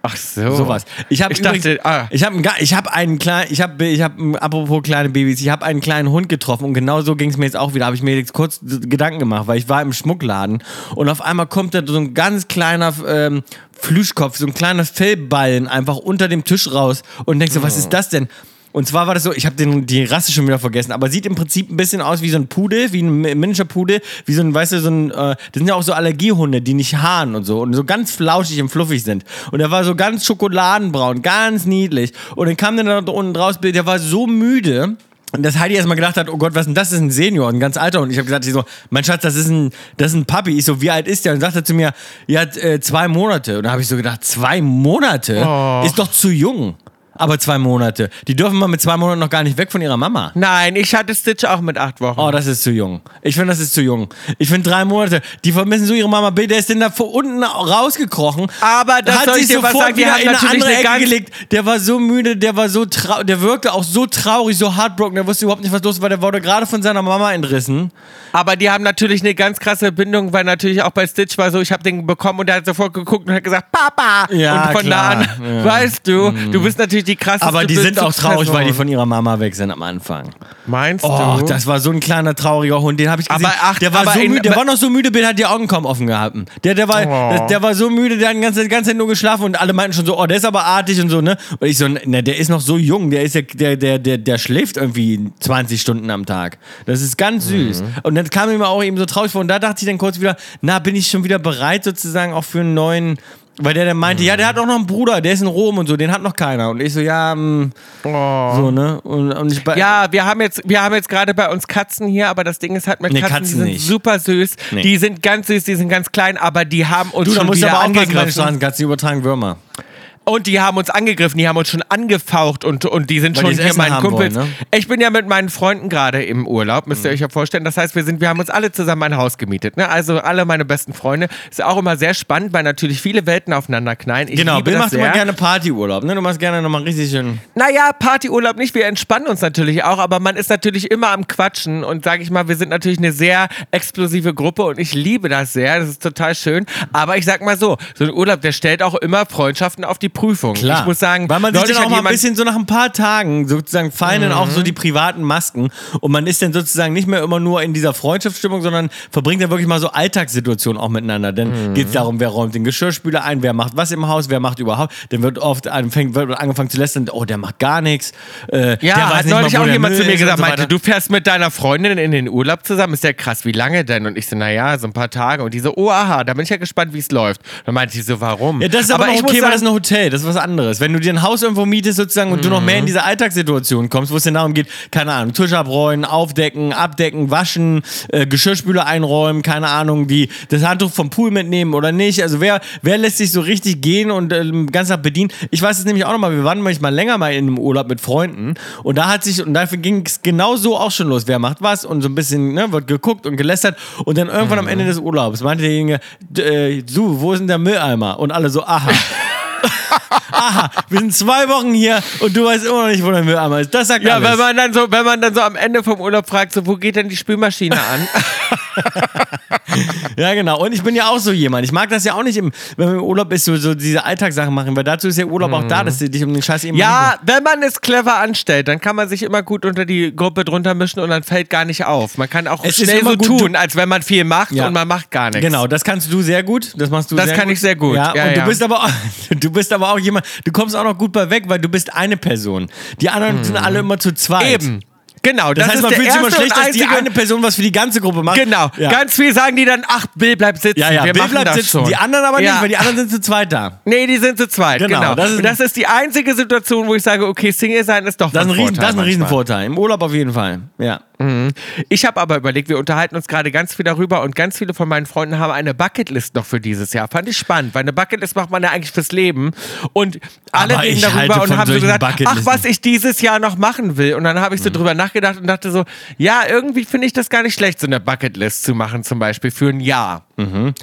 Ach so. Sowas. Ich habe Ich dachte, ah. ich habe ich habe einen kleinen, ich habe ich habe apropos kleine Babys, ich habe einen kleinen Hund getroffen und genau so ging es mir jetzt auch wieder. Habe ich mir jetzt kurz Gedanken gemacht, weil ich war im Schmuckladen und auf einmal kommt da so ein ganz kleiner ähm, Flüschkopf, so ein kleiner Fellballen einfach unter dem Tisch raus und denkst so, was ist das denn? Und zwar war das so, ich habe die Rasse schon wieder vergessen, aber sieht im Prinzip ein bisschen aus wie so ein Pudel, wie ein Miniature Pudel, wie so ein, weißt du, so ein, äh, das sind ja auch so Allergiehunde, die nicht haaren und so und so ganz flauschig und fluffig sind. Und der war so ganz schokoladenbraun, ganz niedlich. Und dann kam der da unten draus, der war so müde. Und dass Heidi erstmal gedacht hat, oh Gott, was denn das? Das ist ein Senior, ein ganz alter. Und ich habe gesagt, ich so, mein Schatz, das ist ein, das ist ein Papi. Ich so, wie alt ist der? Und sagt er zu mir, ja, äh, zwei Monate. Und da habe ich so gedacht, zwei Monate? Ist doch zu jung. Aber zwei Monate. Die dürfen mal mit zwei Monaten noch gar nicht weg von ihrer Mama. Nein, ich hatte Stitch auch mit acht Wochen. Oh, das ist zu jung. Ich finde, das ist zu jung. Ich finde drei Monate. Die vermissen so ihre Mama. Der ist denn da von unten rausgekrochen. Aber das hat soll ich sich sofort sagen, wieder in eine andere Ecke gelegt. Der war so müde, der war so traurig, der wirkte auch so traurig, so heartbroken. Der wusste überhaupt nicht, was los war. Der wurde gerade von seiner Mama entrissen. Aber die haben natürlich eine ganz krasse Bindung, weil natürlich auch bei Stitch war so, ich habe den bekommen und der hat sofort geguckt und hat gesagt, Papa! Ja, und von klar. da an, Ja. weißt du, du bist natürlich die krasseste Aber die sind auch traurig, weil die von ihrer Mama weg sind am Anfang. Meinst Oh, du? das war so ein kleiner trauriger Hund, den habe ich gesehen. Aber ach, der war so in- müde, der war noch so müde, Bill hat die Augen kaum offen gehabt. Der, der war, Oh. der, war so müde, der hat die ganze, ganze Zeit nur geschlafen und alle meinten schon so, oh, der ist aber artig und so, ne? Und ich so, ne, der ist noch so jung, der ist ja, der, der, der, der schläft irgendwie 20 Stunden am Tag. Das ist ganz süß. Und dann kam mir auch eben so traurig vor und da dachte ich dann kurz wieder, na, bin ich schon wieder bereit sozusagen auch für einen neuen, weil der dann meinte, ja, der hat auch noch einen Bruder, der ist in Rom und so, den hat noch keiner. Und ich so, ja, mm, so, ne? Und, und ich Oh. Ja, wir haben jetzt, wir haben jetzt gerade bei uns Katzen hier, aber das Ding ist halt mit Nee, Katzen, Katzen die sind nicht. super süß. Nee. Die sind ganz süß, die sind ganz klein, aber die haben uns du, da schon musst du wieder aber aufpassen bei den angegriffen. Die übertragen Würmer. Und die haben uns angegriffen, die haben uns schon angefaucht und, und die sind Weil schon die hier meinen Kumpels. wollen, ne? Ich bin ja mit meinen Freunden gerade im Urlaub, müsst ihr euch ja vorstellen. Das heißt, wir sind, wir haben uns alle zusammen ein Haus gemietet. Ne? Also alle meine besten Freunde. Ist auch immer sehr spannend, weil natürlich viele Welten aufeinander knallen. Ich Genau, Bill macht sehr. immer gerne Partyurlaub, ne? Du machst gerne nochmal richtig schön. Naja, Partyurlaub nicht. Wir entspannen uns natürlich auch, aber man ist natürlich immer am Quatschen und sage ich mal, wir sind natürlich eine sehr explosive Gruppe und ich liebe das sehr. Das ist total schön. Aber ich sag mal so, so ein Urlaub, der stellt auch immer Freundschaften auf die Prüfung. Ich muss sagen, weil man sich neulich dann auch mal ein bisschen so nach ein paar Tagen sozusagen fallen dann auch Mhm. so die privaten Masken und man ist dann sozusagen nicht mehr immer nur in dieser Freundschaftsstimmung, sondern verbringt dann wirklich mal so Alltagssituationen auch miteinander. Dann Mhm. geht es darum, wer räumt den Geschirrspüler ein, wer macht was im Haus, wer macht überhaupt. Dann wird oft anfängt, wird angefangen zu lästern, oh, der macht gar nichts. Äh, Ja, hat neulich mal, auch jemand zu mir gesagt, so meinte, du fährst mit deiner Freundin in den Urlaub zusammen, ist ja krass, wie lange denn? Und ich so, naja, so ein paar Tage. Und die so, oh aha, da bin ich ja gespannt, wie es läuft. Dann meinte ich so, warum? Ja, das ist aber, muss okay, weil sagen- das ein Hotel, das ist was anderes. Wenn du dir ein Haus irgendwo mietest sozusagen und du noch mehr Mhm. in diese Alltagssituation kommst, wo es dann darum geht, keine Ahnung, Tisch abräumen, aufdecken, abdecken, waschen, äh, Geschirrspüler einräumen, keine Ahnung, die das Handtuch vom Pool mitnehmen oder nicht. Also wer, wer lässt sich so richtig gehen und äh, den ganzen Tag bedienen? Ich weiß es nämlich auch nochmal, wir waren manchmal länger mal in einem Urlaub mit Freunden und da hat sich, und dafür ging es genau so auch schon los, wer macht was und so ein bisschen, ne, wird geguckt und gelästert und dann irgendwann am Ende des Urlaubs meinte derjenige, äh, du, wo ist denn der Mülleimer? Und alle so, aha. aha, wir sind zwei Wochen hier und du weißt immer noch nicht, wo der Mülleimer ist. Das sagt Ja, alles. wenn man dann so, wenn man dann so am Ende vom Urlaub fragt, so, wo geht denn die Spülmaschine an? Ja, genau. Und ich bin ja auch so jemand. Ich mag das ja auch nicht, im, wenn man im Urlaub ist, so, so diese Alltagssachen machen, weil dazu ist der Urlaub auch da, dass du dich um den Scheiß eben Mhm. ja, wenn man es clever anstellt, dann kann man sich immer gut unter die Gruppe drunter mischen und dann fällt gar nicht auf. Man kann auch Es schnell immer so gut, tun, als wenn man viel macht Ja. und man macht gar nichts. Genau, das kannst du sehr gut. Das machst du Das sehr kann gut. ich sehr gut. Ja, Ja, und ja. du bist aber auch, du bist aber auch jemand, du kommst auch noch gut bei weg, weil du bist eine Person. Die anderen sind alle immer zu zweit. Eben. Genau, Das, das, heißt, ist man fühlt sich immer schlecht, dass die eine Person was für die ganze Gruppe macht. Genau, Ja. ganz viel sagen die dann, ach, Bill bleibt sitzen. ja, ja, wir Bill machen bleibt das sitzen. schon. Die anderen aber ja. nicht, weil die anderen sind zu zweit da. Nee, die sind zu zweit, Genau, genau. das ist- das ist die einzige Situation, wo ich sage, okay, Single sein ist doch Das ein, Riesen, Vorteil das ist ein. Riesenvorteil. Im Urlaub auf jeden Fall. Ja. Ich habe aber überlegt, wir unterhalten uns gerade ganz viel darüber und ganz viele von meinen Freunden haben eine Bucketlist noch für dieses Jahr. Fand ich spannend, weil eine Bucketlist macht man ja eigentlich fürs Leben. Und alle Aber reden darüber und haben so gesagt, ach, was ich dieses Jahr noch machen will. Und dann habe ich so drüber nachgedacht und dachte so, ja, irgendwie finde ich das gar nicht schlecht, so eine Bucketlist zu machen, zum Beispiel für ein Jahr.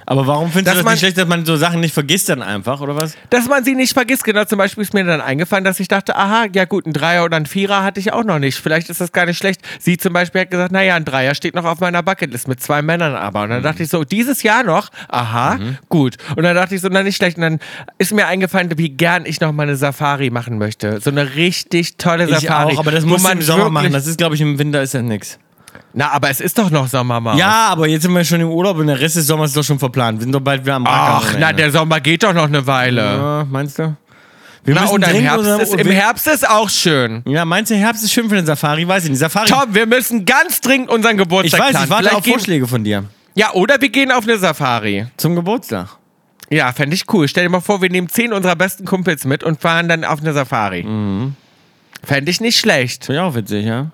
Aber warum findest Dass du das man- nicht schlecht, dass man so Sachen nicht vergisst dann einfach, oder was? Dass man sie nicht vergisst. Genau, zum Beispiel ist mir dann eingefallen, dass ich dachte, aha, ja gut, ein Dreier oder ein Vierer hatte ich auch noch nicht. Vielleicht ist das gar nicht schlecht. Sie zum Beispiel hat gesagt, naja, ein Dreier steht noch auf meiner Bucketlist mit zwei Männern aber. Und dann dachte ich so, dieses Jahr noch, aha, gut. Und dann dachte ich so, na nicht schlecht. Und dann ist mir eingefallen, wie gern ich noch mal eine Safari machen möchte. So eine richtig tolle Ich Safari. auch, aber das muss man im Sommer machen. Das ist, glaube ich, im Winter ist das nix. Na, aber es ist doch noch Sommer. Ja, aber jetzt sind wir schon im Urlaub und der Rest des Sommers ist doch schon verplant. Wir sind doch bald wieder am. Ach, na, der Sommer geht doch noch eine Weile. Ja, meinst du? Wir Na, und im Herbst, ist, im Herbst ist auch schön. Ja, meinst du, Herbst ist schön für den Safari? Weiß ich nicht. Safari. Tom, wir müssen ganz dringend unseren ich Geburtstag weiß, planen. ich warte Vielleicht auf gehen- Vorschläge von dir. Ja, oder wir gehen auf eine Safari. Zum Geburtstag. Ja, fände ich cool. Stell dir mal vor, wir nehmen zehn unserer besten Kumpels mit und fahren dann auf eine Safari. Mhm. Fände ich nicht schlecht. Finde ich auch witzig, ja?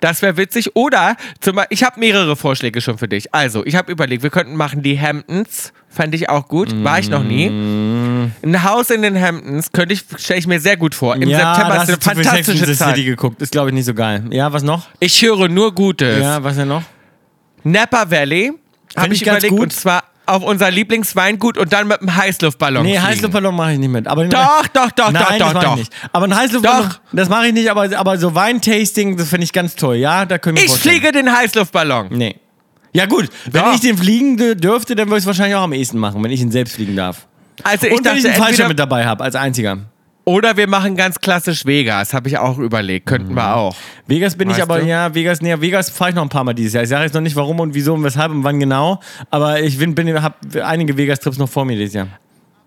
Das wäre witzig. Oder, zum Beispiel, ich habe mehrere Vorschläge schon für dich. Also, ich habe überlegt, wir könnten machen die Hamptons. Fand ich auch gut. War ich noch nie. Mhm. Ein Haus in den Hamptons könnte ich, stelle ich mir sehr gut vor. Im ja, September ist eine fantastische Zeit. City geguckt. Ist, glaube ich, nicht so geil. Ja, was noch? Ich höre nur Gutes. Ja, was denn noch? Napa Valley habe ich ich überlegt. gut. Und zwar auf unser Lieblingsweingut und dann mit einem Heißluftballon. Nee, fliegen. Heißluftballon mache ich nicht mit. Aber Doch, doch, doch, Nein, doch, das doch, ich doch. nicht. Aber ein Heißluftballon, Doch. das mache ich nicht, aber, aber so Weintasting, das finde ich ganz toll. Ja, da können wir Ich vorstellen. fliege den Heißluftballon. Nee. Ja gut, wenn Doch. ich den fliegen dür- dürfte, dann würde ich es wahrscheinlich auch am ehesten machen, wenn ich ihn selbst fliegen darf. Also ich Und wenn dachte ich einen Fallschirm mit dabei habe, als einziger. Oder wir machen ganz klassisch Vegas, habe ich auch überlegt, könnten wir auch. Vegas bin ich Weißt aber, du? ja, Vegas, nee, Vegas fahre ich noch ein paar Mal dieses Jahr. Ich sage jetzt noch nicht warum und wieso und weshalb und wann genau, aber ich bin, bin, habe einige Vegas-Trips noch vor mir dieses Jahr.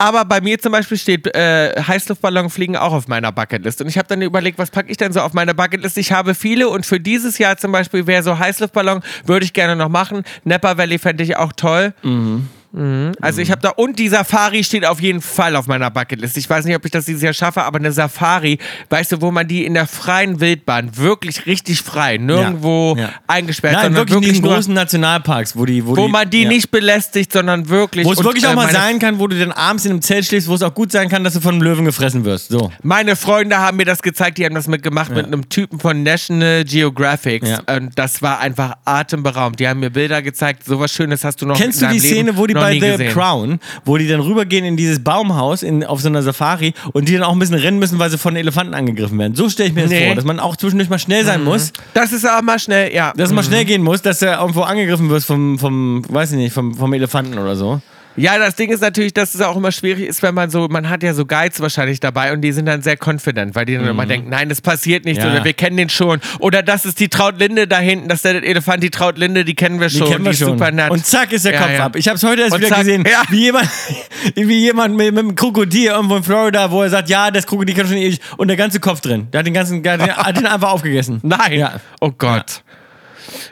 Aber bei mir zum Beispiel steht äh, Heißluftballonfliegen auch auf meiner Bucketlist. Und ich habe dann überlegt, was packe ich denn so auf meine Bucketlist? Ich habe viele und für dieses Jahr zum Beispiel wäre so Heißluftballon, würde ich gerne noch machen. Napa Valley fände ich auch toll. Mhm. Also ich habe da und die Safari steht auf jeden Fall auf meiner Bucketlist. Ich weiß nicht, ob ich das dieses Jahr schaffe, aber eine Safari, weißt du, wo man die in der freien Wildbahn wirklich richtig frei, nirgendwo Ja. eingesperrt, Nein, sondern wirklich in wirklich diesen nur, großen Nationalparks, wo die, wo, wo die, man die ja. nicht belästigt, sondern wirklich Wo es und, wirklich auch äh, mal sein kann, wo du dann abends in einem Zelt schläfst, wo es auch gut sein kann, dass du von einem Löwen gefressen wirst. So. Meine Freunde haben mir das gezeigt, die haben das mitgemacht mit einem Typen von National Geographic. Ja. Und das war einfach atemberaubend. Die haben mir Bilder gezeigt, sowas Schönes hast du noch Kennst in du die Leben Szene, wo die bei The gesehen. Crown, wo die dann rübergehen in dieses Baumhaus in, auf so einer Safari und die dann auch ein bisschen rennen müssen, weil sie von Elefanten angegriffen werden? So stelle ich mir das Nee. Mhm. vor, dass man auch zwischendurch mal schnell sein muss, Das ist auch mal schnell, ja. dass man schnell gehen muss, dass du irgendwo angegriffen wirst vom, vom weiß ich nicht, vom, vom Elefanten oder so. Ja, das Ding ist natürlich, dass es auch immer schwierig ist, wenn man so, man hat ja so Guides wahrscheinlich dabei und die sind dann sehr confident, weil die dann immer denken, nein, das passiert nicht Mhm. Ja. oder wir kennen den schon. Oder das ist die Trautlinde da hinten, das ist der Elefant, die Trautlinde, die kennen wir Die schon. kennen wir die ist schon. super nett. Und zack ist der Ja, Kopf ja. ab. Ich habe es heute erst Und wieder zack, gesehen, wie jemand, wie jemand mit, mit einem Krokodil irgendwo in Florida, wo er sagt, ja, das Krokodil kann schon ewig und der ganze Kopf drin. Der hat den ganzen, der hat den, einfach aufgegessen. Nein. Ja. Oh Gott.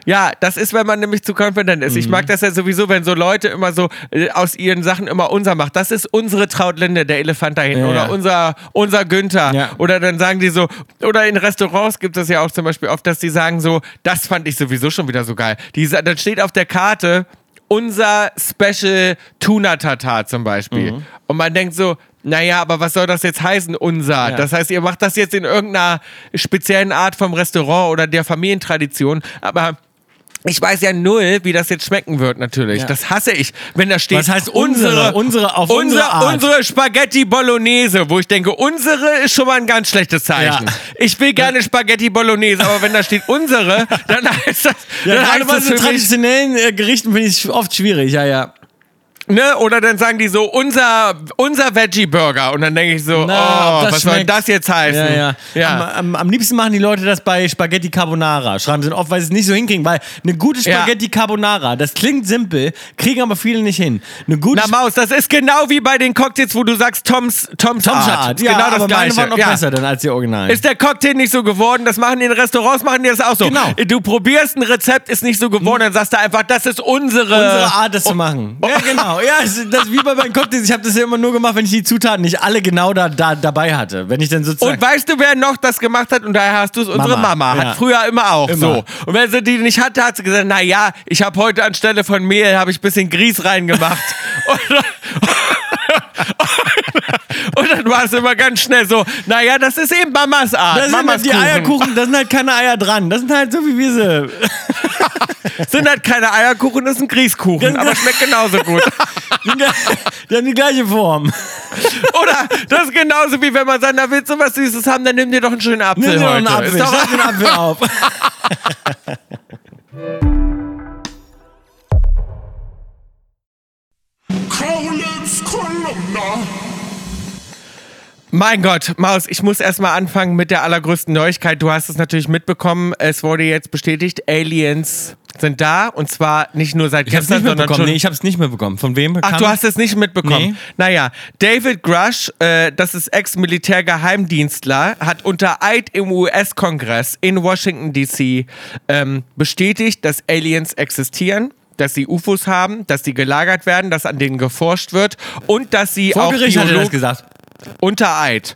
Ja, das ist, wenn man nämlich zu confident ist. Ich mag das ja sowieso, wenn so Leute immer so äh, aus ihren Sachen immer unser macht. Das ist unsere Trautlinde, der Elefant da hinten. Ja, oder ja. unser, unser Günther. Ja. Oder dann sagen die so, oder in Restaurants gibt es ja auch zum Beispiel oft, dass die sagen so, das fand ich sowieso schon wieder so geil. Die, dann steht auf der Karte, unser Special Tuna Tartar zum Beispiel. Mhm. Und man denkt so, naja, aber was soll das jetzt heißen, unser? Ja. Das heißt, ihr macht das jetzt in irgendeiner speziellen Art vom Restaurant oder der Familientradition, aber ich weiß ja null, wie das jetzt schmecken wird, natürlich. Ja. Das hasse ich, wenn da steht. Was heißt unsere? Unsere auf unsere unsere, Art. unsere Spaghetti Bolognese, wo ich denke, unsere ist schon mal ein ganz schlechtes Zeichen. Ja. Ich will gerne Spaghetti Bolognese, aber wenn da steht unsere, dann heißt das, Ja, dann gerade heißt bei das so für mich, traditionellen äh, Gerichten finde ich es oft schwierig, ja, ja. Ne? Oder dann sagen die so, unser, unser Veggie-Burger. Und dann denke ich so, Na, oh, was soll schmeckt. das jetzt heißen? Ja, ja. ja. Am, am, am liebsten machen die Leute das bei Spaghetti Carbonara. Schreiben sie oft, weil sie es nicht so hinkriegen. Weil eine gute Ja. Spaghetti Carbonara, das klingt simpel, kriegen aber viele nicht hin. Eine gute Na Maus, das ist genau wie bei den Cocktails, wo du sagst Tom's, Tom's, Tom's Art. Art. Ja, genau das aber meine Gleiche. waren noch ja. besser dann als die Originalen. Ist der Cocktail nicht so geworden? Das machen die in Restaurants, machen die das auch so. Genau. Du probierst ein Rezept, ist nicht so geworden, dann sagst du einfach, das ist unsere... Unsere Art, das zu machen. Ja, genau. Ja, das ist wie bei meinen Cocktails. Ich habe das ja immer nur gemacht, wenn ich die Zutaten nicht alle genau da, da dabei hatte. Wenn ich dann sozusagen. Und weißt du, wer noch das gemacht hat? Und daher hast du es, unsere Mama, Mama. ja. Hat früher immer auch Immer. so. Und wenn sie die nicht hatte, hat sie gesagt, na ja, ich habe heute anstelle von Mehl, habe ich ein bisschen Grieß reingemacht. und, und dann war es immer ganz schnell so, naja, das ist eben Mamas Art. das sind Mamas halt die Kuchen. Eierkuchen, da sind halt keine Eier dran. Das sind halt so, wie wir sie. Sind halt keine Eierkuchen, das ist ein Grießkuchen. Das- aber schmeckt genauso gut. Die haben die gleiche Form. Oder das ist genauso wie wenn man sagt, na willst du was Süßes haben, dann nimm dir doch einen schönen Apfel Nimm dir doch heute. einen Apfel. Ist doch den Apfel auf. Kaulitz Kolumna. Mein Gott, Maus, ich muss erstmal anfangen mit der allergrößten Neuigkeit. Du hast es natürlich mitbekommen. Es wurde jetzt bestätigt, Aliens sind da. Und zwar nicht nur seit Ich gestern, nicht sondern schon. Nee, ich hab's nicht mitbekommen. Von wem? Ach, du hast es nicht mitbekommen. Nee. Naja, David Grush, äh, das ist Ex-Militärgeheimdienstler, hat unter Eid im US-Kongress in Washington DC ähm, bestätigt, dass Aliens existieren. Dass sie UFOs haben, dass sie gelagert werden, dass an denen geforscht wird und dass sie Vor auch Gericht hat er das gesagt. Unter Eid.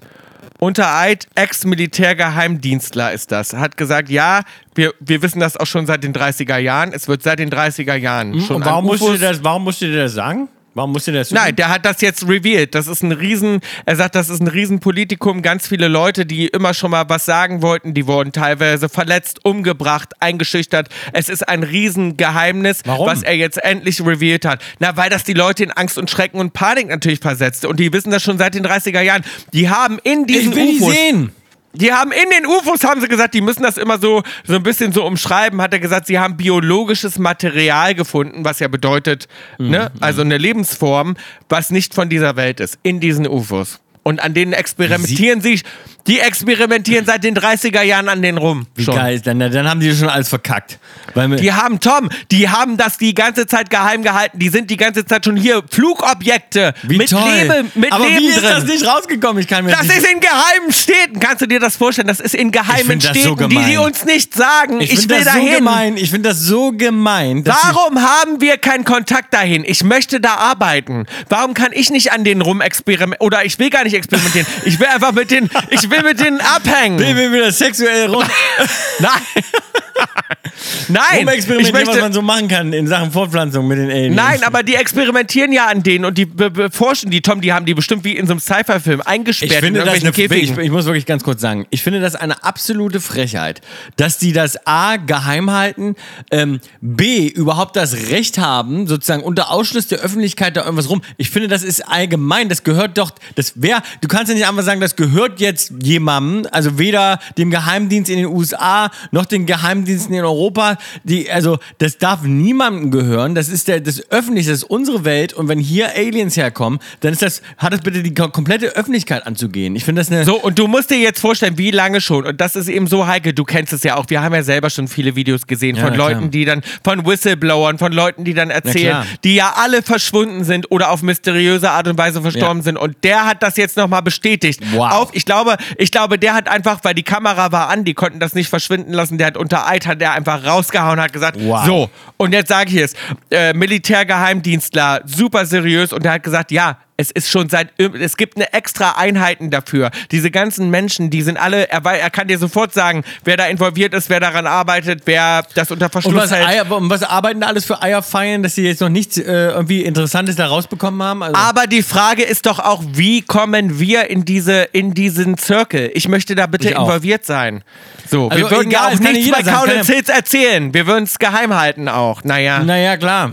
Unter Eid, Ex-Militärgeheimdienstler ist das. Hat gesagt, ja, wir, wir wissen das auch schon seit den 30er Jahren. Es wird seit den 30er Jahren schon Und warum musst, du das, warum musst du dir das sagen? Warum musst du dir das Nein, der hat das jetzt revealed. Das ist ein Riesen, er sagt, das ist ein Riesenpolitikum. Ganz viele Leute, die immer schon mal was sagen wollten, die wurden teilweise verletzt, umgebracht, eingeschüchtert. Es ist ein Riesengeheimnis, Warum? was er jetzt endlich revealed hat. Na, weil das die Leute in Angst und Schrecken und Panik natürlich versetzt. Und die wissen das schon seit den 30er Jahren. Die haben in diesen Ich will die UFOs sehen. Die haben in den UFOs, haben sie gesagt, die müssen das immer so, so ein bisschen so umschreiben, hat er gesagt, sie haben biologisches Material gefunden, was ja bedeutet, ne, also eine Lebensform, was nicht von dieser Welt ist, in diesen UFOs. Und an denen experimentieren sie, die experimentieren seit den 30er Jahren an denen rum. Wie schon. geil. Dann, dann haben die schon alles verkackt. Die haben, Tom, die haben das die ganze Zeit geheim gehalten. Die sind die ganze Zeit schon hier. Flugobjekte wie mit toll. Leben, mit Aber Leben wie ist drin. das nicht rausgekommen? Ich kann mir Das nicht ist in geheimen Städten. Kannst du dir das vorstellen? Das ist in geheimen das so Städten, die sie uns nicht sagen. Ich, Ich, finde will das so dahin. gemein. Ich finde das so gemein. Warum haben wir keinen Kontakt dahin? Ich möchte da arbeiten. Warum kann ich nicht an denen rumexperimentieren? Oder ich will gar nicht experimentieren. Ich will einfach mit denen, ich will mit denen abhängen. will wieder sexuell rum, Nein. Nein. Ich rumexperimentieren, was möchte, man so machen kann in Sachen Fortpflanzung mit den Aliens. Nein, aber die experimentieren ja an denen und die be- beforschen die, Tom, die haben die bestimmt wie in so einem Sci-Fi-Film eingesperrt Ich finde in das eine, ich, ich muss wirklich ganz kurz sagen, ich finde das eine absolute Frechheit, dass die das A geheim halten, ähm, B überhaupt das Recht haben, sozusagen unter Ausschluss der Öffentlichkeit da irgendwas rum. Ich finde, das ist allgemein, das gehört doch, das wäre, du kannst ja nicht einfach sagen, das gehört jetzt jemandem, also weder dem Geheimdienst in den USA noch den Geheimdiensten in Europa, die, also das darf niemandem gehören, das ist der, das öffentlich, das ist unsere Welt und wenn hier Aliens herkommen, dann ist das, hat das bitte die ko- komplette Öffentlichkeit anzugehen. Ich finde das eine, So, und du musst dir jetzt vorstellen, wie lange schon, und das ist eben so heikel, du kennst es ja auch, wir haben ja selber schon viele Videos gesehen Ja, von Leuten, klar. die dann, von Whistleblowern, von Leuten, die dann erzählen, die ja alle verschwunden sind oder auf mysteriöse Art und Weise verstorben Ja. sind. Und der hat das jetzt nochmal bestätigt. Wow. Auf, ich glaube, ich glaube, der hat einfach, weil die Kamera war an, die konnten das nicht verschwinden lassen, der hat unter Eid hat er einfach rausgehauen, hat gesagt, Wow. so, und jetzt sage ich es, äh, Militärgeheimdienstler, super seriös, und er hat gesagt, ja, es ist schon seit, es gibt eine extra Einheiten dafür. Diese ganzen Menschen, die sind alle, er, er kann dir sofort sagen, wer da involviert ist, wer daran arbeitet, wer das unter Und Verschluss was, hält. Eier, und was arbeiten da alles für Eierfeiern, dass sie jetzt noch nichts äh, irgendwie Interessantes da rausbekommen haben? Also, Aber die Frage ist doch auch, wie kommen wir in diese in diesen Circle? Ich möchte da bitte involviert sein. So, Also wir würden egal, ja auch nichts bei Kaulitz Hills erzählen. Wir würden es geheim halten auch. Naja, naja, klar.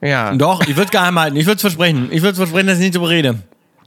Ja. Doch, ich würde es geheim halten. Ich würde es versprechen. Ich würde es versprechen, dass ich nicht drüber rede.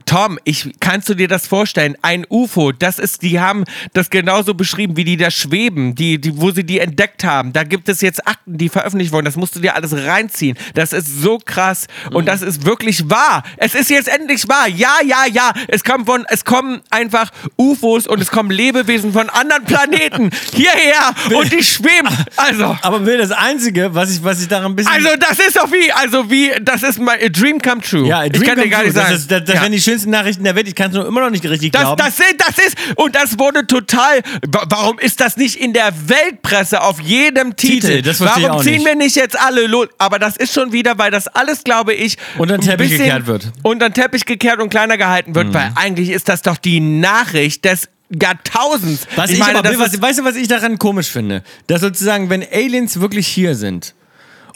Tom, ich, kannst du dir das vorstellen? Ein UFO, das ist, die haben das genauso beschrieben, wie die da schweben, die, die, wo sie die entdeckt haben. Da gibt es jetzt Akten, die veröffentlicht wurden. Das musst du dir alles reinziehen. Das ist so krass und das ist wirklich wahr. Es ist jetzt endlich wahr. Ja, ja, ja. Es kommen von, es kommen einfach UFOs und es kommen Lebewesen von anderen Planeten hierher und die schweben. Also. Aber Will, das Einzige, was ich, was ich daran ein bisschen... Also das ist doch wie, also wie, das ist mein Dream come true. ja, ich kann dir gar nicht sagen. Das, ist, das, das Ja. die schönsten Nachrichten der Welt. Ich kann es nur immer noch nicht richtig Das, glauben. das, sind, das ist, und das wurde total, wa- warum ist das nicht in der Weltpresse auf jedem Titel? Titel, das ich warum ziehen nicht. wir nicht jetzt alle los? Aber das ist schon wieder, weil das alles, glaube ich, Unter den Teppich gekehrt wird. Mhm. Unter den Teppich gekehrt und kleiner gehalten wird, weil eigentlich ist das doch die Nachricht des Jahrtausends. Was ich, meine, aber, das was, weißt du, was ich daran komisch finde? Dass sozusagen, wenn Aliens wirklich hier sind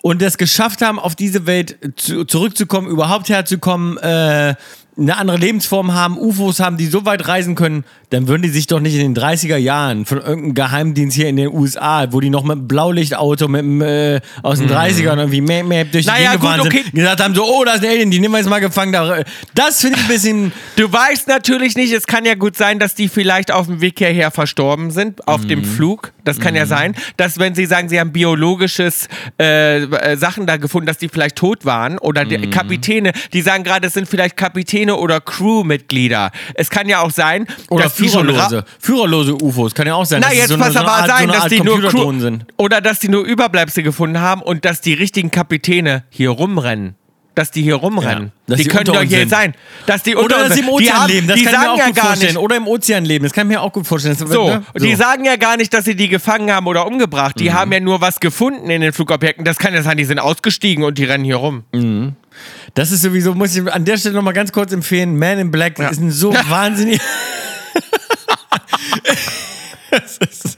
und es geschafft haben, auf diese Welt zu, zurückzukommen, überhaupt herzukommen, äh, eine andere Lebensform haben, UFOs haben, die so weit reisen können, dann würden die sich doch nicht in den 30er Jahren von irgendeinem Geheimdienst hier in den USA, wo die noch mit einem Blaulichtauto mit dem, äh, aus den 30ern irgendwie mehr, mehr durch die Mhm. Naja, Gegend gefahren okay. sind, gesagt haben, so, oh, da ist ein Alien, die nehmen wir jetzt mal gefangen. Da. Das finde ich ein bisschen... Du weißt natürlich nicht, es kann ja gut sein, dass die vielleicht auf dem Weg hierher verstorben sind, auf dem Mhm. Flug. Das kann ja sein, dass wenn sie sagen, sie haben biologisches äh, äh, Sachen da gefunden, dass die vielleicht tot waren oder Mhm. die Kapitäne, die sagen gerade, es sind vielleicht Kapitäne oder Crewmitglieder. Es kann ja auch sein, Oder dass führerlose, führerlose UFOs. Kann ja auch sein. na, jetzt so eine, pass so eine aber Art, sein, so eine dass Art die nur Crew sind. oder dass die nur Überbleibsel gefunden haben und dass die richtigen Kapitäne hier rumrennen. Dass die hier rumrennen. Ja, die die können doch hier sind. sein. Dass die Oder dass sie im. Ozean die haben, leben, das die kann ich sagen mir auch ja gut gar vorstellen. nicht. Oder im Ozean leben, das kann ich mir auch gut vorstellen. Das, So, ne? die sagen ja gar nicht, dass sie die gefangen haben oder umgebracht. Die haben ja nur was gefunden in den Flugobjekten. Das kann ja sein, die sind ausgestiegen und die rennen hier rum. Das ist sowieso, muss ich an der Stelle nochmal ganz kurz empfehlen, Man in Black ist ein so wahnsinnig... Das, ist,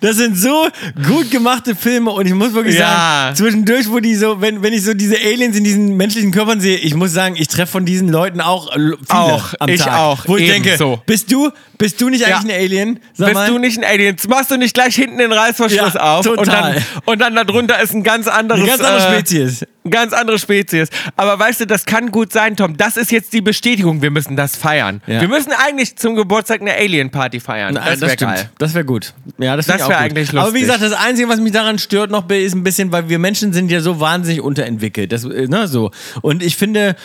das sind so gut gemachte Filme und ich muss wirklich Ja. sagen, zwischendurch, wo die so, wenn, wenn ich so diese Aliens in diesen menschlichen Körpern sehe, ich muss sagen, ich treffe von diesen Leuten auch äh, viele Auch, am ich Tag. auch, Wo ich eben denke, so. bist du, bist du nicht eigentlich Ja. ein Alien? Sag Bist mal. du nicht ein Alien? Machst du nicht gleich hinten den Reißverschluss Ja, auf und total. dann, und dann darunter ist ein ganz anderes... Eine ganz andere äh, Spezies. Eine ganz andere Spezies. Aber weißt du, das kann gut sein, Tom. Das ist jetzt die Bestätigung. Wir müssen das feiern. Ja. Wir müssen eigentlich zum Geburtstag eine Alien-Party feiern. Na, das wäre geil. Das wäre gut. Ja, das, Das ich auch wär gut. eigentlich Aber wie lustig. gesagt, das Einzige, was mich daran stört noch, ist ein bisschen, weil wir Menschen sind ja so wahnsinnig unterentwickelt. Das, äh, ne, so. Und ich finde,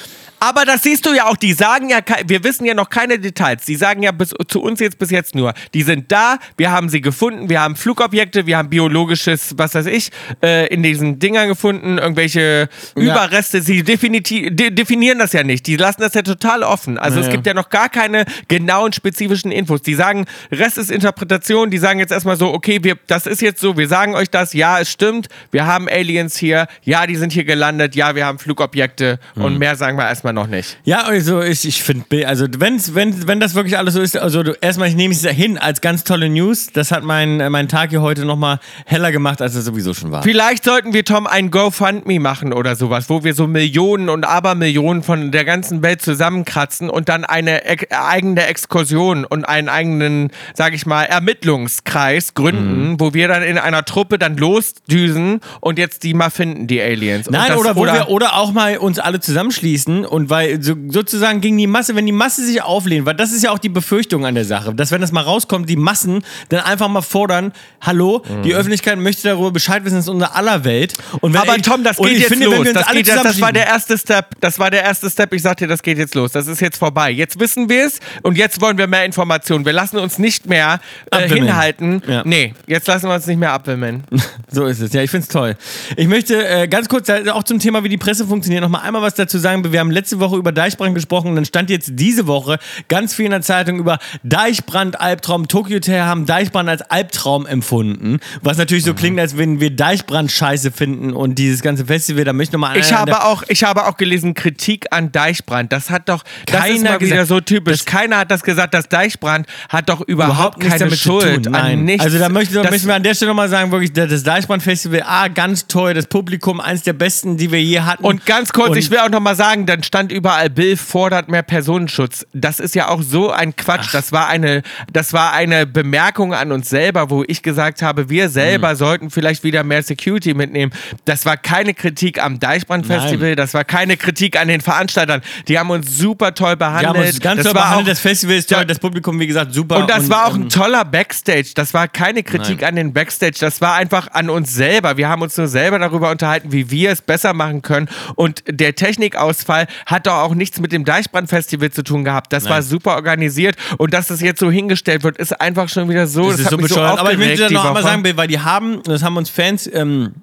Aber das siehst du ja auch, die sagen ja, wir wissen ja noch keine Details. Die sagen ja bis, zu uns jetzt bis jetzt nur, die sind da, wir haben sie gefunden, wir haben Flugobjekte, wir haben biologisches, was weiß ich, äh, in diesen Dingern gefunden, irgendwelche Überreste. Sie de definieren das ja nicht. Die lassen das ja total offen. Also es Ja. gibt ja noch gar keine genauen spezifischen Infos. Die sagen, Rest ist Interpretation, die sagen jetzt erstmal so, okay, wir, das ist jetzt so, wir sagen euch das, ja, es stimmt, wir haben Aliens hier, ja, die sind hier gelandet, ja, wir haben Flugobjekte und mehr sagen wir erstmal noch nicht. ja, also ich, ich finde, also wenn's, wenn, wenn das wirklich alles so ist, also du, erstmal, ich nehme es hin als ganz tolle News. Das hat mein, äh, mein Tag hier heute nochmal heller gemacht, als es sowieso schon war. Vielleicht sollten wir, Tom, ein GoFundMe machen oder sowas, wo wir so Millionen und Abermillionen von der ganzen Welt zusammenkratzen und dann eine ek- eigene Exkursion und einen eigenen, sag ich mal, Ermittlungskreis gründen, Mhm. wo wir dann in einer Truppe dann losdüsen und jetzt die mal finden, die Aliens. Nein, das- oder, wo wir, oder auch mal uns alle zusammenschließen und weil so, sozusagen gegen die Masse, wenn die Masse sich auflehnt, weil das ist ja auch die Befürchtung an der Sache, dass wenn das mal rauskommt, die Massen dann einfach mal fordern, hallo, die Öffentlichkeit möchte darüber Bescheid wissen, das ist unser aller Welt. Aber ey, Tom, das geht ich jetzt finde, los. Das, geht jetzt, das war der erste Step. Das war der erste Step. Ich sag dir, das geht jetzt los. Das ist jetzt vorbei. Jetzt wissen wir es und jetzt wollen wir mehr Informationen. Wir lassen uns nicht mehr äh, hinhalten. Ja. Nee, jetzt lassen wir uns nicht mehr abwimmeln. So ist es, ja, ich finde es toll. Ich möchte äh, ganz kurz äh, auch zum Thema, wie die Presse funktioniert, noch mal einmal was dazu sagen. Wir haben letzte letzte Woche über Deichbrand gesprochen und dann stand jetzt diese Woche ganz viel in der Zeitung über Deichbrand, Albtraum. Tokyo Hotel haben Deichbrand als Albtraum empfunden. Was natürlich so klingt, als wenn wir Deichbrand scheiße finden und dieses ganze Festival, da möchte ich nochmal Ich habe auch, ich habe auch gelesen, Kritik an Deichbrand. Das hat doch, das Keiner ist mal wieder gesagt. so typisch. Das- Keiner hat das gesagt. Das Deichbrand hat doch überhaupt, nichts keine Schuld Nein. nichts. Also da möchte, da Das- möchten wir an der Stelle nochmal sagen, wirklich, das das Deichbrand-Festival, ah, ganz toll, das Publikum, eins der besten, die wir je hatten. Und ganz kurz, Und- ich will auch noch mal sagen, dann stand überall Bill fordert mehr Personenschutz. Das ist ja auch so ein Quatsch. Das war eine, das war eine Bemerkung an uns selber, wo ich gesagt habe, wir selber Mhm. sollten vielleicht wieder mehr Security mitnehmen. Das war keine Kritik am Deichbrand-Festival, das war keine Kritik an den Veranstaltern. Die haben uns super toll behandelt. haben uns ganz das toll behandelt, auch, das Festival ist toll, Ja. das Publikum, wie gesagt, super. und das war auch ähm, ein toller Backstage. Das war keine Kritik Nein. an den Backstage. Das war einfach an uns selber. Wir haben uns nur selber darüber unterhalten, wie wir es besser machen können. Und der Technikausfall hat doch auch nichts mit dem Deichbrand-Festival zu tun gehabt. Das war super organisiert. Und dass das jetzt so hingestellt wird, ist einfach schon wieder so. Das, ist hat so bescheuert. Aber ich möchte da die noch einmal sagen, weil die haben, das haben uns Fans ähm,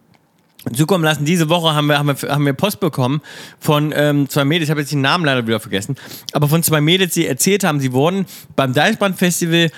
zukommen lassen. Diese Woche haben wir, haben wir, haben wir Post bekommen von ähm, zwei Mädels, ich habe jetzt den Namen leider wieder vergessen, aber von zwei Mädels, die erzählt haben, sie wurden beim Deichbrand-Festival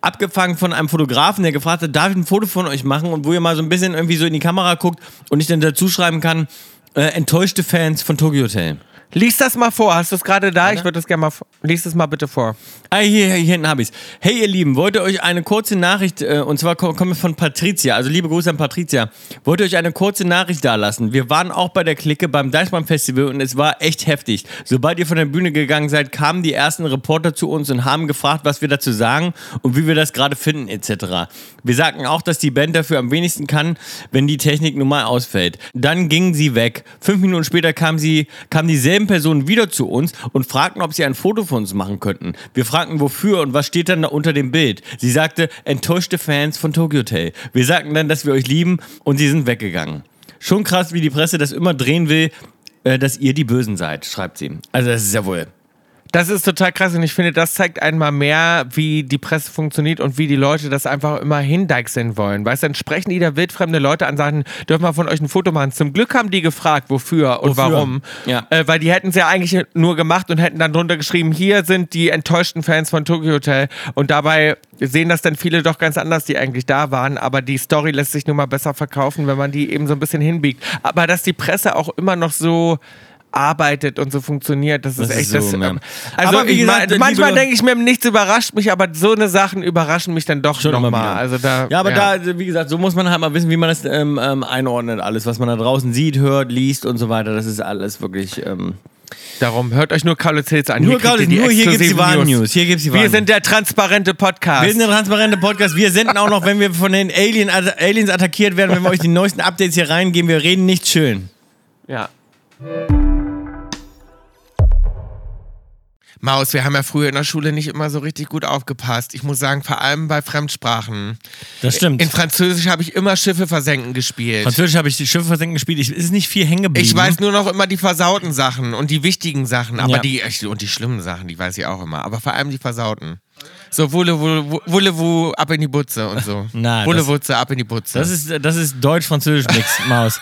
abgefangen von einem Fotografen, der gefragt hat, darf ich ein Foto von euch machen? Und wo ihr mal so ein bisschen irgendwie so in die Kamera guckt und ich dann dazu schreiben kann, äh, enttäuschte Fans von Tokyo Hotel. Lies das mal vor. Hast du es gerade da? Ich würde das gerne mal. Lies es mal bitte vor. Ah, hier, hier, hier hinten habe ich's. Hey, ihr Lieben, wollte euch eine kurze Nachricht, äh, und zwar ko- kommt von Patricia, also liebe Grüße an Patricia, wollte euch eine kurze Nachricht dalassen. Wir waren auch bei der Clique beim Deichmann Festival und es war echt heftig. Sobald ihr von der Bühne gegangen seid, kamen die ersten Reporter zu uns und haben gefragt, was wir dazu sagen und wie wir das gerade finden, etc. Wir sagten auch, dass die Band dafür am wenigsten kann, wenn die Technik nun mal ausfällt. Dann gingen sie weg. Fünf Minuten später kamen sie, kamen dieselben Personen wieder zu uns und fragten, ob sie ein Foto von uns machen könnten. Wir fragten, wofür und was steht dann da unter dem Bild. Sie sagte, enttäuschte Fans von Tokyo Hotel. Wir sagten dann, dass wir euch lieben und sie sind weggegangen. Schon krass, wie die Presse das immer drehen will, äh, dass ihr die Bösen seid, schreibt sie. Also das ist ja wohl. Das ist total krass und ich finde, das zeigt einmal mehr, wie die Presse funktioniert und wie die Leute das einfach immer hindeichseln wollen. Weißt du, dann sprechen die da wildfremde Leute an, sagen, dürfen wir von euch ein Foto machen. Zum Glück haben die gefragt, wofür und Wofür? warum. Ja. Äh, weil die hätten es ja eigentlich nur gemacht und hätten dann drunter geschrieben, hier sind die enttäuschten Fans von Tokyo Hotel. Und dabei sehen das dann viele doch ganz anders, die eigentlich da waren. Aber die Story lässt sich nun mal besser verkaufen, wenn man die eben so ein bisschen hinbiegt. Aber dass die Presse auch immer noch so arbeitet und so funktioniert, das ist Das ist echt so, das. ja. ähm, Also Aber wie ich gesagt, mein, manchmal denke ich mir, nichts überrascht mich, aber so eine Sachen überraschen mich dann doch Schon nochmal. Also da, Ja, aber da, wie gesagt, so muss man halt mal wissen, wie man das ähm, ähm, einordnet. Alles, was man da draußen sieht, hört, liest und so weiter, das ist alles wirklich. Ähm, darum hört euch nur Kaulitz Hills an. Nur Hier die nur hier gibt's die exklusiven wahren News. Hier gibt's die Wir sind der transparente Podcast. Wir sind der transparente Podcast. Wir senden auch noch, wenn wir von den Alien, also Aliens attackiert werden, wenn wir euch die neuesten Updates hier reingeben. Wir reden nicht schön. ja. Maus, wir haben ja früher in der Schule nicht immer so richtig gut aufgepasst. Ich muss sagen, vor allem bei Fremdsprachen. Das stimmt. In Französisch habe ich immer Schiffe versenken gespielt. Französisch habe ich die Schiffe versenken gespielt. Ich, es ist nicht viel hängen geblieben. Ich weiß nur noch immer die versauten Sachen und die wichtigen Sachen, aber Ja. die und die schlimmen Sachen, die weiß ich auch immer, aber vor allem die versauten. So Wulle, Wulle, Wulle, Wu, ab in die Butze und so. Na, Wulle, Wutze, ab in die Butze. Das ist, das ist Deutsch-Französisch-Mix, Maus.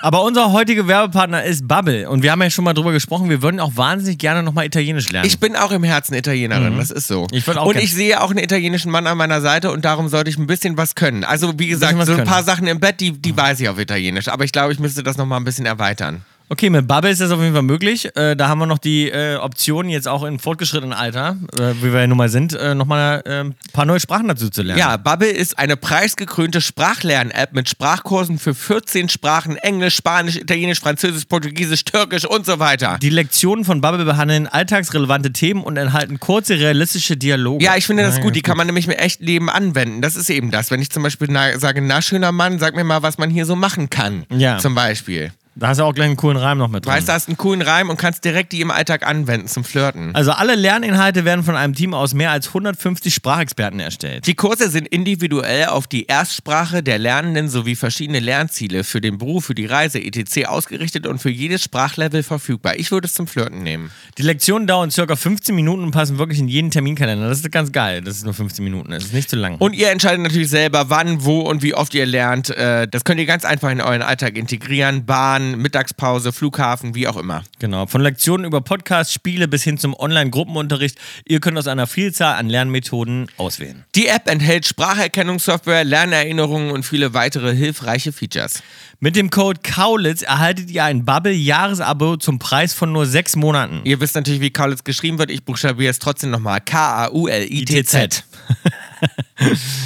Aber unser heutiger Werbepartner ist Bubble. Und wir haben ja schon mal drüber gesprochen, wir würden auch wahnsinnig gerne nochmal Italienisch lernen. ich bin auch im Herzen Italienerin, das ist so. Mhm. Ich auch und ich sehe auch einen italienischen Mann an meiner Seite und darum sollte ich ein bisschen was können. Also wie gesagt, was so ein können. paar Sachen im Bett, die, die weiß ich auf Italienisch, aber ich glaube, ich müsste das nochmal ein bisschen erweitern. Okay, mit Bubble ist das auf jeden Fall möglich. Äh, da haben wir noch die äh, Option, jetzt auch in fortgeschrittenem Alter, äh, wie wir ja nun mal sind, äh, nochmal äh, ein paar neue Sprachen dazu zu lernen. Ja, Bubble ist eine preisgekrönte Sprachlern-App mit Sprachkursen für 14 Sprachen: Englisch, Spanisch, Italienisch, Französisch, Portugiesisch, Türkisch und so weiter. Die Lektionen von Bubble behandeln alltagsrelevante Themen und enthalten kurze, realistische Dialoge. Ja, ich finde das Ja, gut. Die kann man nämlich im echten Leben anwenden. Das ist eben das. Wenn ich zum Beispiel na, sage, na schöner Mann, sag mir mal, was man hier so machen kann. Ja. Zum Beispiel. Da hast du auch gleich einen coolen Reim noch mit drin. Weißt du, hast einen coolen Reim und kannst direkt die im Alltag anwenden zum Flirten. Also alle Lerninhalte werden von einem Team aus mehr als 150 Sprachexperten erstellt. Die Kurse sind individuell auf die Erstsprache der Lernenden sowie verschiedene Lernziele für den Beruf, für die Reise etc. ausgerichtet und für jedes Sprachlevel verfügbar. Ich würde es zum Flirten nehmen. Die Lektionen dauern circa 15 Minuten und passen wirklich in jeden Terminkalender. Das ist ganz geil, dass es nur 15 Minuten ist. Das ist nicht zu lang. Und ihr entscheidet natürlich selber, wann, wo und wie oft ihr lernt. Äh, Das könnt ihr ganz einfach in euren Alltag integrieren. Bahn, Bahn, Mittagspause, Flughafen, wie auch immer. Genau, von Lektionen über Podcasts, Spiele bis hin zum Online-Gruppenunterricht. Ihr könnt aus einer Vielzahl an Lernmethoden auswählen. Die App enthält Spracherkennungssoftware, Lernerinnerungen und viele weitere hilfreiche Features. Mit dem Code Kaulitz erhaltet ihr ein Bubble-Jahresabo zum Preis von nur sechs Monaten. Ihr wisst natürlich, wie Kaulitz geschrieben wird. Ich buchstabiere es trotzdem nochmal. K-A-U-L-I-T-Z.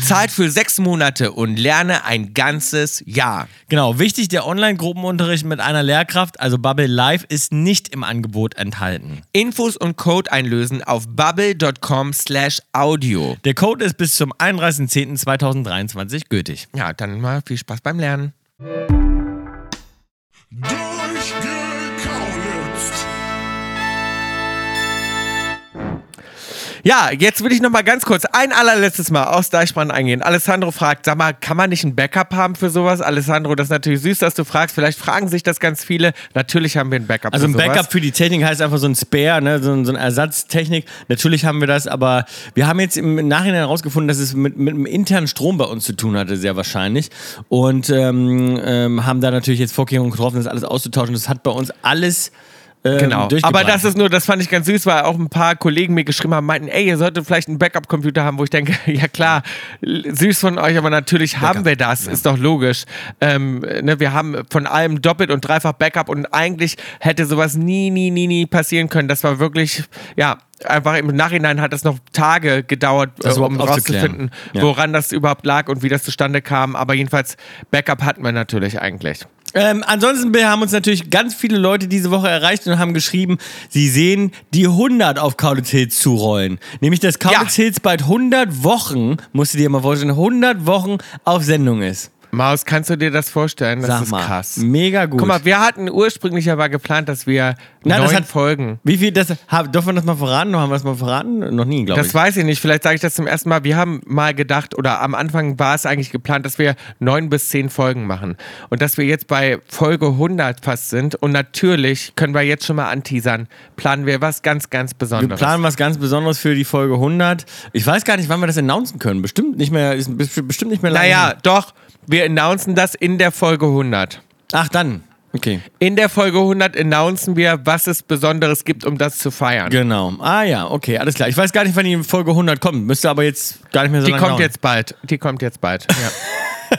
Zahlt für sechs Monate und lerne ein ganzes Jahr. Genau, wichtig, der Online-Gruppenunterricht mit einer Lehrkraft, also Bubble Live, ist nicht im Angebot enthalten. Infos und Code einlösen auf bubble.com slash audio. Der Code ist bis zum 31.10.2023 gültig. Ja, dann mal viel Spaß beim Lernen. Ja, jetzt will ich noch mal ganz kurz ein allerletztes Mal aus Deichbrand eingehen. Alessandro fragt, sag mal, kann man nicht ein Backup haben für sowas? Alessandro, das ist natürlich süß, dass du fragst. Vielleicht fragen sich das ganz viele. Natürlich haben wir ein Backup Also für ein sowas. Backup für die Technik heißt einfach so ein Spare, ne? so, ein- so eine Ersatztechnik. Natürlich haben wir das, aber wir haben jetzt im Nachhinein herausgefunden, dass es mit, mit einem internen Strom bei uns zu tun hatte, sehr wahrscheinlich. Und ähm, ähm, haben da natürlich jetzt Vorkehrungen getroffen, das alles auszutauschen. Das hat bei uns alles Genau. Aber das ist nur, das fand ich ganz süß, weil auch ein paar Kollegen mir geschrieben haben, meinten, ey, ihr solltet vielleicht einen Backup-Computer haben, wo ich denke, ja klar, süß von euch, aber natürlich haben wir das, ist doch logisch. Ähm, ne, wir haben von allem doppelt und dreifach Backup und eigentlich hätte sowas nie, nie, nie, nie passieren können. Das war wirklich, ja, einfach im Nachhinein hat es noch Tage gedauert, äh, um rauszufinden, Ja. woran das überhaupt lag und wie das zustande kam. Aber jedenfalls, Backup hatten wir natürlich eigentlich. Ähm, ansonsten haben uns natürlich ganz viele Leute diese Woche erreicht und haben geschrieben, sie sehen die 100 auf Kaulitz Hills zurollen. Nämlich, dass Kaulitz Hills bald 100 Wochen, musst du dir mal vorstellen, 100 Wochen auf Sendung ist. Maus, kannst du dir das vorstellen? Das Sag ist mal, krass. mega gut. Guck mal, wir hatten ursprünglich aber geplant, dass wir Na, neun das hat- Folgen. Wie viel, das, hab, dürfen wir das mal verraten? Haben wir das mal verraten? Noch nie, glaube Das ich. weiß ich nicht. Vielleicht sage ich das zum ersten Mal. Wir haben mal gedacht, oder am Anfang war es eigentlich geplant, dass wir neun bis zehn Folgen machen. Und dass wir jetzt bei Folge 100 fast sind. Und natürlich können wir jetzt schon mal anteasern, planen wir was ganz, ganz Wir Besonderes. planen was ganz Besonderes für die Folge 100. Ich weiß gar nicht, wann wir das announcen können. Bestimmt nicht mehr, ist bestimmt nicht mehr lange. naja, doch. Wir announcen das in der Folge 100. Ach, dann. Okay. In der Folge 100 announcen wir, was es Besonderes gibt, um das zu feiern. Genau. Ah ja, okay, alles klar. Ich weiß gar nicht, wann die Folge 100 kommt. Müsste aber jetzt gar nicht mehr so Die lange kommt dauern. jetzt bald. Die kommt jetzt bald. Ja.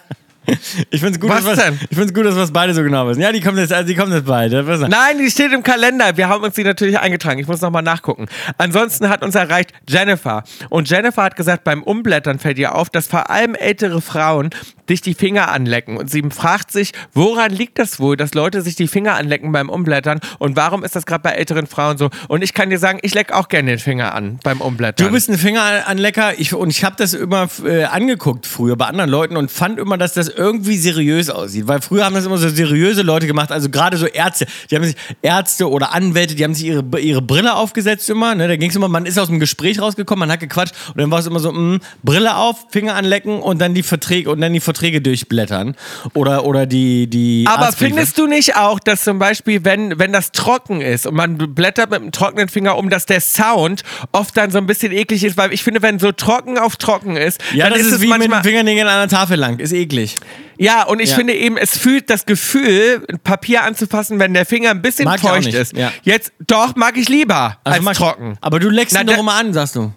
Ich finde es gut, Was dass denn? ich find's gut, dass wir es beide so genau wissen. Ja, die kommt jetzt, also die kommt jetzt wir. Nein, die steht im Kalender. Wir haben uns die natürlich eingetragen. Ich muss nochmal nachgucken. Ansonsten hat uns erreicht Jennifer. Und Jennifer hat gesagt, beim Umblättern fällt ihr auf, dass vor allem ältere Frauen sich die Finger anlecken. Und sie fragt sich, woran liegt das wohl, dass Leute sich die Finger anlecken beim Umblättern? Und warum ist das gerade bei älteren Frauen so? Und ich kann dir sagen, ich leck auch gerne den Finger an beim Umblättern. Du bist ein Fingeranlecker ich, und ich habe das immer äh, angeguckt früher bei anderen Leuten und fand immer, dass das irgendwie seriös aussieht. Weil früher haben das immer so seriöse Leute gemacht, also gerade so Ärzte. Die haben sich Ärzte oder Anwälte, die haben sich ihre, ihre Brille aufgesetzt immer. Ne? Da ging es immer, man ist aus dem Gespräch rausgekommen, man hat gequatscht und dann war es immer so, mh, Brille auf, Finger anlecken und dann die Verträge und dann die Verträge durchblättern. Oder, oder die, die Aber Arztbriefe. findest du nicht auch, dass zum Beispiel, wenn, wenn das trocken ist und man blättert mit einem trockenen Finger um, dass der Sound oft dann so ein bisschen eklig ist? Weil ich finde, wenn so trocken auf trocken ist, Ja, dann das ist, es wie mit manchmal. den Fingernägeln an der Tafel lang. Ist eklig. Ja, und ich Ja. finde eben, es fühlt das Gefühl, Papier anzufassen, wenn der Finger ein bisschen Mag feucht ist. ja. Jetzt, doch, mag ich lieber Also als trocken. Aber du leckst Na, ihn doch immer an, sagst du.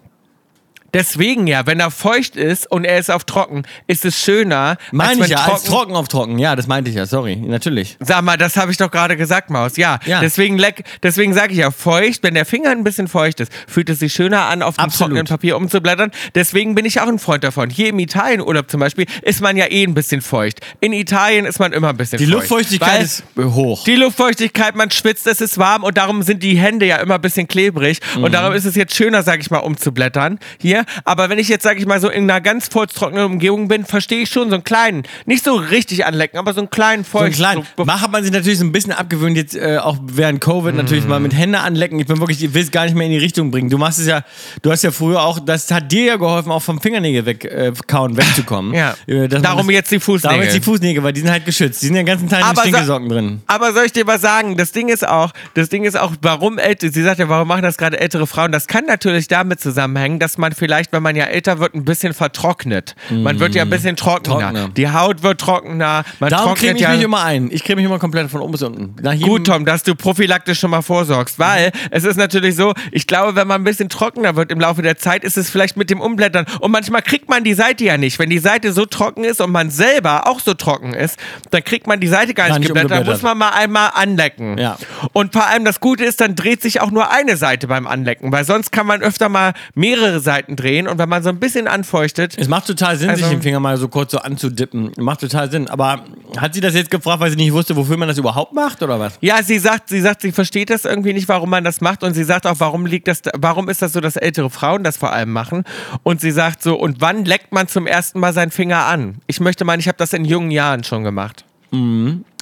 Deswegen ja, wenn er feucht ist und er ist auf trocken, ist es schöner, Meine ich ja, trocken, als trocken auf trocken. Ja, das meinte ich ja, sorry. Natürlich. Sag mal, das habe ich doch gerade gesagt, Maus. Ja, Ja. deswegen leck, deswegen sage ich ja, feucht, wenn der Finger ein bisschen feucht ist, fühlt es sich schöner an, auf dem Absolut. trockenen Papier umzublättern. Deswegen bin ich auch ein Freund davon. Hier im Italienurlaub zum Beispiel ist man ja eh ein bisschen feucht. In Italien ist man immer ein bisschen Die feucht. Luftfeuchtigkeit Weil ist hoch. die Luftfeuchtigkeit, man schwitzt, es ist warm und darum sind die Hände ja immer ein bisschen klebrig. Mhm. Und darum ist es jetzt schöner, sag ich mal, umzublättern hier. Aber wenn ich jetzt, sag ich mal, so in einer ganz feuchttrockenen Umgebung bin, verstehe ich schon so einen kleinen, nicht so richtig anlecken, aber so einen kleinen so ein Feucht. klein. so- hat man sich natürlich so ein bisschen abgewöhnt, jetzt äh, auch während Covid natürlich mal mit Hände anlecken. Ich bin wirklich, ich will es gar nicht mehr in die Richtung bringen. Du machst es ja, du hast ja früher auch, das hat dir ja geholfen, auch vom Fingernägel weg, äh, wegzukommen. Ja. Äh, Darum das- jetzt die Fußnägel. Darum jetzt die Fußnägel, weil die sind halt geschützt. Die sind den ganzen Tag mit Aber sa- Stinkesocken drin. Aber soll ich dir was sagen? Das Ding ist auch, das Ding ist auch, warum ältere, sie sagt ja, warum machen das gerade ältere Frauen? Das kann natürlich damit zusammenhängen, dass man vielleicht vielleicht, wenn man ja älter wird, ein bisschen vertrocknet. Man wird ja ein bisschen trockener. Trockener. Die Haut wird trockener. Man Darum creme ich ja mich immer ein. Ich creme mich immer komplett von oben bis unten. Nach jedem- Gut, Tom, dass du prophylaktisch schon mal vorsorgst, weil es ist natürlich so, ich glaube, wenn man ein bisschen trockener wird im Laufe der Zeit, ist es vielleicht mit dem Umblättern. Und manchmal kriegt man die Seite ja nicht. Wenn die Seite so trocken ist und man selber auch so trocken ist, dann kriegt man die Seite gar nicht, Gar nicht geblättert. Da umgeblättert. muss man mal einmal anlecken. Ja. Und vor allem das Gute ist, dann dreht sich auch nur eine Seite beim Anlecken, weil sonst kann man öfter mal mehrere Seiten drehen und wenn man so ein bisschen anfeuchtet, Es macht total Sinn, Also- sich den Finger mal so kurz so anzudippen. Macht total Sinn. Aber hat sie das jetzt gefragt, weil sie nicht wusste, wofür man das überhaupt macht oder was? Ja, sie sagt, sie sagt, sie versteht das irgendwie nicht, warum man das macht und sie sagt auch, warum liegt das, warum ist das so, dass ältere Frauen das vor allem machen? Und sie sagt so, und wann leckt man zum ersten Mal seinen Finger an? Ich möchte meinen, ich habe das in jungen Jahren schon gemacht.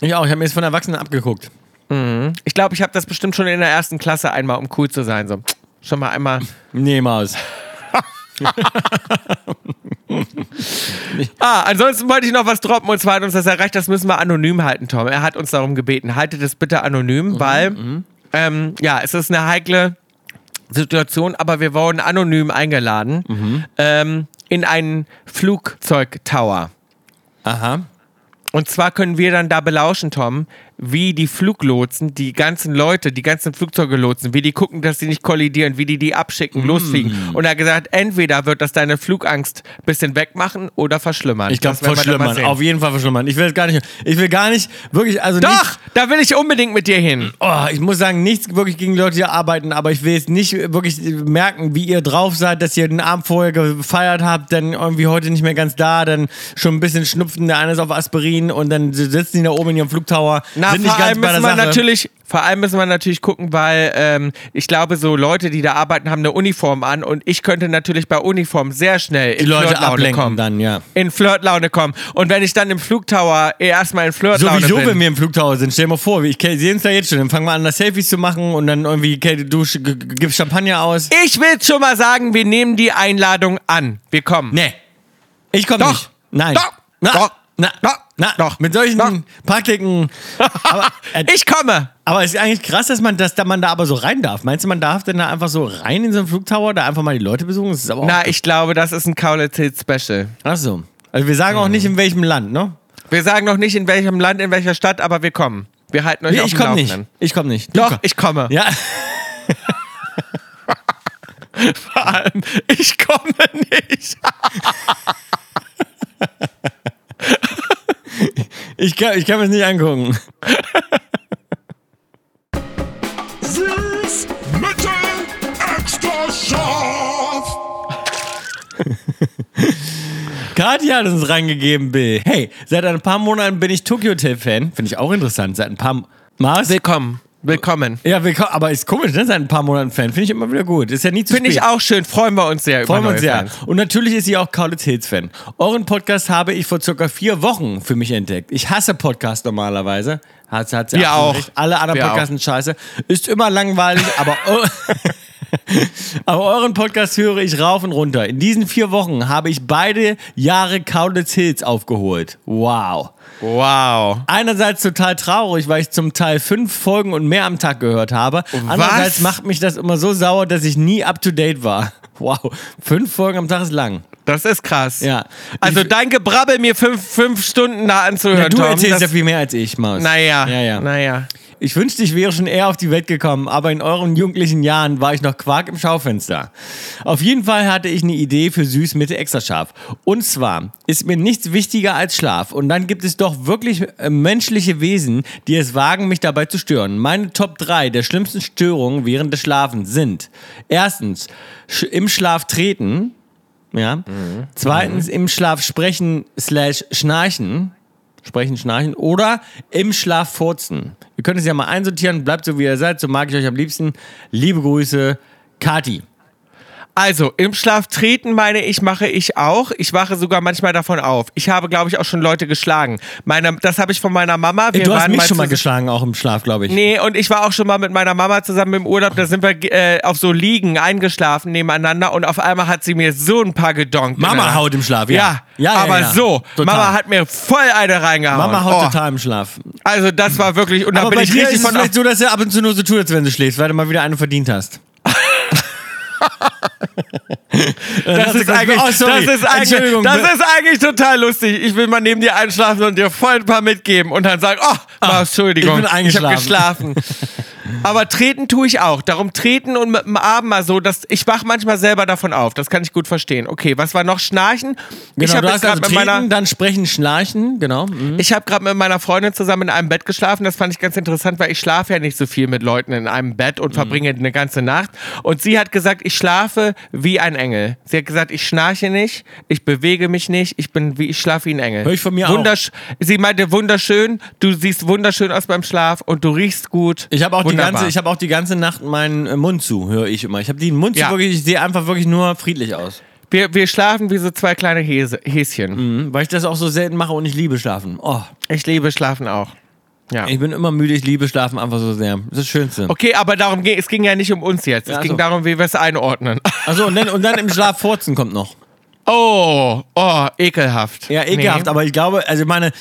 Ich auch. Ich habe mir das von Erwachsenen abgeguckt. Ich glaube, ich habe das bestimmt schon in der ersten Klasse einmal, um cool zu sein, so schon mal einmal. Nee, Maus. Ah, ansonsten wollte ich noch was droppen und zwar hat uns das erreicht, das müssen wir anonym halten, Tom. Er hat uns darum gebeten, haltet es bitte anonym, weil ähm, ja, es ist eine heikle Situation, aber wir wurden anonym eingeladen ähm, in einen Flugzeugtower. Aha. Und zwar können wir dann da belauschen, Tom, wie die Fluglotsen, die ganzen Leute, die ganzen Flugzeuge lotsen, wie die gucken, dass sie nicht kollidieren, wie die die abschicken, losfliegen. Und er hat gesagt, entweder wird das deine Flugangst ein bisschen wegmachen oder verschlimmern. Ich glaube, verschlimmern. Auf jeden Fall verschlimmern. Ich will jetzt gar nicht, ich will gar nicht, wirklich, also Doch, nicht, da will ich unbedingt mit dir hin. oh, ich muss sagen, nichts wirklich gegen Leute, die arbeiten, aber ich will jetzt nicht wirklich merken, wie ihr drauf seid, dass ihr den Abend vorher gefeiert habt, dann irgendwie heute nicht mehr ganz da, dann schon ein bisschen schnupfen, der eine ist auf Aspirin und dann sitzen die da oben in ihrem Flugtower, Na, sind nicht vor ganz allem der müssen wir natürlich, vor allem müssen wir natürlich gucken, weil ähm, ich glaube, so Leute, die da arbeiten, haben eine Uniform an und ich könnte natürlich bei Uniform sehr schnell in die Leute Flirtlaune ablenken kommen. dann, ja. In Flirtlaune kommen. Und wenn ich dann im Flugtower erstmal in Flirtlaune Sowieso, bin. wenn wir im Flugtower sind, stell dir mal vor, ich sehe uns da jetzt schon, dann fangen wir an, da Selfies zu machen und dann irgendwie, du gibst Champagner aus. ich will schon mal sagen, wir nehmen die Einladung an. Wir kommen. Nee. Ich komme Doch. nicht. Nein. Doch. Na, Doch. Na, Doch. na, Doch. Mit solchen Doch. Praktiken. Aber, äh, Ich komme. aber es ist eigentlich krass, dass man, dass da man da aber so rein darf. Meinst du, man darf denn da einfach so rein in so einen Flugtower, da einfach mal die Leute besuchen? Das ist aber. Na, ich glaube, das ist ein Kaulitz Special. Ach so. Also wir sagen auch nicht, in welchem Land, ne? Wir sagen noch nicht, in welchem Land, in welcher Stadt, aber wir kommen. Wir halten euch Nee, auf ich dem komme nicht. Laufenden. Ich komme nicht. Doch, komm- ich komme. Ja. Vor allem, ich komme nicht. Ich kann, ich kann mir das nicht angucken. Süß, mittel, extra scharf. Katja hat uns reingegeben, Bill. Hey, seit ein paar Monaten bin ich Tokyo Hotel Fan. Finde ich auch interessant. Seit ein paar Mars. Willkommen. Willkommen. Ja, willkommen. Aber ist komisch, ne? Seit ein paar Monaten Fan. Finde ich immer wieder gut. Ist ja nie zu Finde ich auch schön. Freuen wir uns sehr Freuen wir uns sehr. Fans. Und natürlich ist sie auch Kaulitz Hills Fan. Euren Podcast habe ich vor circa vier Wochen für mich entdeckt. Ich hasse Podcasts normalerweise. Hat, hat sie auch. Alle anderen Wir Podcasts sind scheiße. Ist immer langweilig, aber, aber euren Podcast höre ich rauf und runter. In diesen vier Wochen habe ich beide Jahre Kaulitz Hills aufgeholt. Wow. Wow. Einerseits total traurig, weil ich zum Teil fünf Folgen und mehr am Tag gehört habe. Andererseits macht mich das immer so sauer, dass ich nie up to date war. Wow, fünf Folgen am Tag ist lang. Das ist krass. Ja. Also Ich- dein Gebrabbel mir fünf, fünf Stunden da anzuhören, Ja, du Tom, erzählst das, ja viel mehr als ich, Maus. Naja, Ja, ja. naja. Ich wünschte, ich wäre schon eher auf die Welt gekommen, aber in euren jugendlichen Jahren war ich noch Quark im Schaufenster. Auf jeden Fall hatte ich eine Idee für Süß Mitte extra scharf. Und zwar ist mir nichts wichtiger als Schlaf. Und dann gibt es doch wirklich äh, menschliche Wesen, die es wagen, mich dabei zu stören. Meine Top 3 der schlimmsten Störungen während des Schlafens sind erstens im Schlaf treten. Ja. Zweitens im Schlaf sprechen slash schnarchen. Sprechen, schnarchen oder im Schlaf furzen. Ihr könnt es ja mal einsortieren, bleibt so wie ihr seid, so mag ich euch am liebsten. Liebe Grüße, Kati. Also, im Schlaf treten, meine ich, mache ich auch. Ich wache sogar manchmal davon auf. Ich habe, glaube ich, auch schon Leute geschlagen. Meine, das habe ich von meiner Mama. Wir du hast mich schon mal geschlagen, auch im Schlaf, glaube ich. Nee, und ich war auch schon mal mit meiner Mama zusammen im Urlaub. Da sind wir äh, auf so Liegen eingeschlafen nebeneinander und auf einmal hat sie mir so ein paar gedonkt. Mama der- haut im Schlaf, ja. Ja, Ja, ja, aber ja. so. Total. Mama hat mir voll eine reingehauen. Mama haut oh, total im Schlaf. Also, das war wirklich. Und da bin bei ich dir ist richtig es von. vielleicht so, dass du ab und zu nur so tust, als wenn du schläfst, weil du mal wieder eine verdient hast. Das ist, eigentlich, oh, sorry. das, ist eigentlich, das ist eigentlich total lustig. Ich will mal neben dir einschlafen und dir voll ein paar mitgeben und dann sagen, oh, mal, Entschuldigung, Ah, ich bin eingeschlafen. ich habe geschlafen. Aber treten tue ich auch. Darum treten und mit dem Arm mal so, dass ich wach manchmal selber davon auf. Das kann ich gut verstehen. Okay, was war noch? Schnarchen? ich Genau, habe jetzt hast also gerade mit meiner dann sprechen, schnarchen, genau. Mhm. ich habe gerade mit meiner Freundin zusammen in einem Bett geschlafen. Das fand ich ganz interessant, weil ich schlafe ja nicht so viel mit Leuten in einem Bett Mhm. und verbringe eine ganze Nacht. Und sie hat gesagt, ich schlafe wie ein Engel. Sie hat gesagt, ich schnarche nicht, ich bewege mich nicht, ich bin wie ich schlafe wie ein Engel. Hör ich von mir auch. Wundersch Sie meinte wunderschön, du siehst wunderschön aus beim Schlaf und du riechst gut. Ich habe auch, die. Ganze- ich hab auch die ganze Nacht meinen äh, Mund zu, höre ich immer. Ich habe den Mund Ja. zu, wirklich, ich sehe einfach wirklich nur friedlich aus. wir, wir schlafen wie so zwei kleine Häse, Häschen. Mhm, weil ich das auch so selten mache und ich liebe Schlafen. Oh, Ich liebe Schlafen auch. Ja. ich bin immer müde, ich liebe Schlafen einfach so sehr. Das ist das Schönste. Okay, aber darum ging, es ging ja nicht um uns jetzt. Es Ja, ging so. darum, wie wir es einordnen. Achso, und dann, und dann im Schlaf furzen kommt noch. Oh, oh, ekelhaft. Ja, ekelhaft, Nee. aber ich glaube, also ich meine,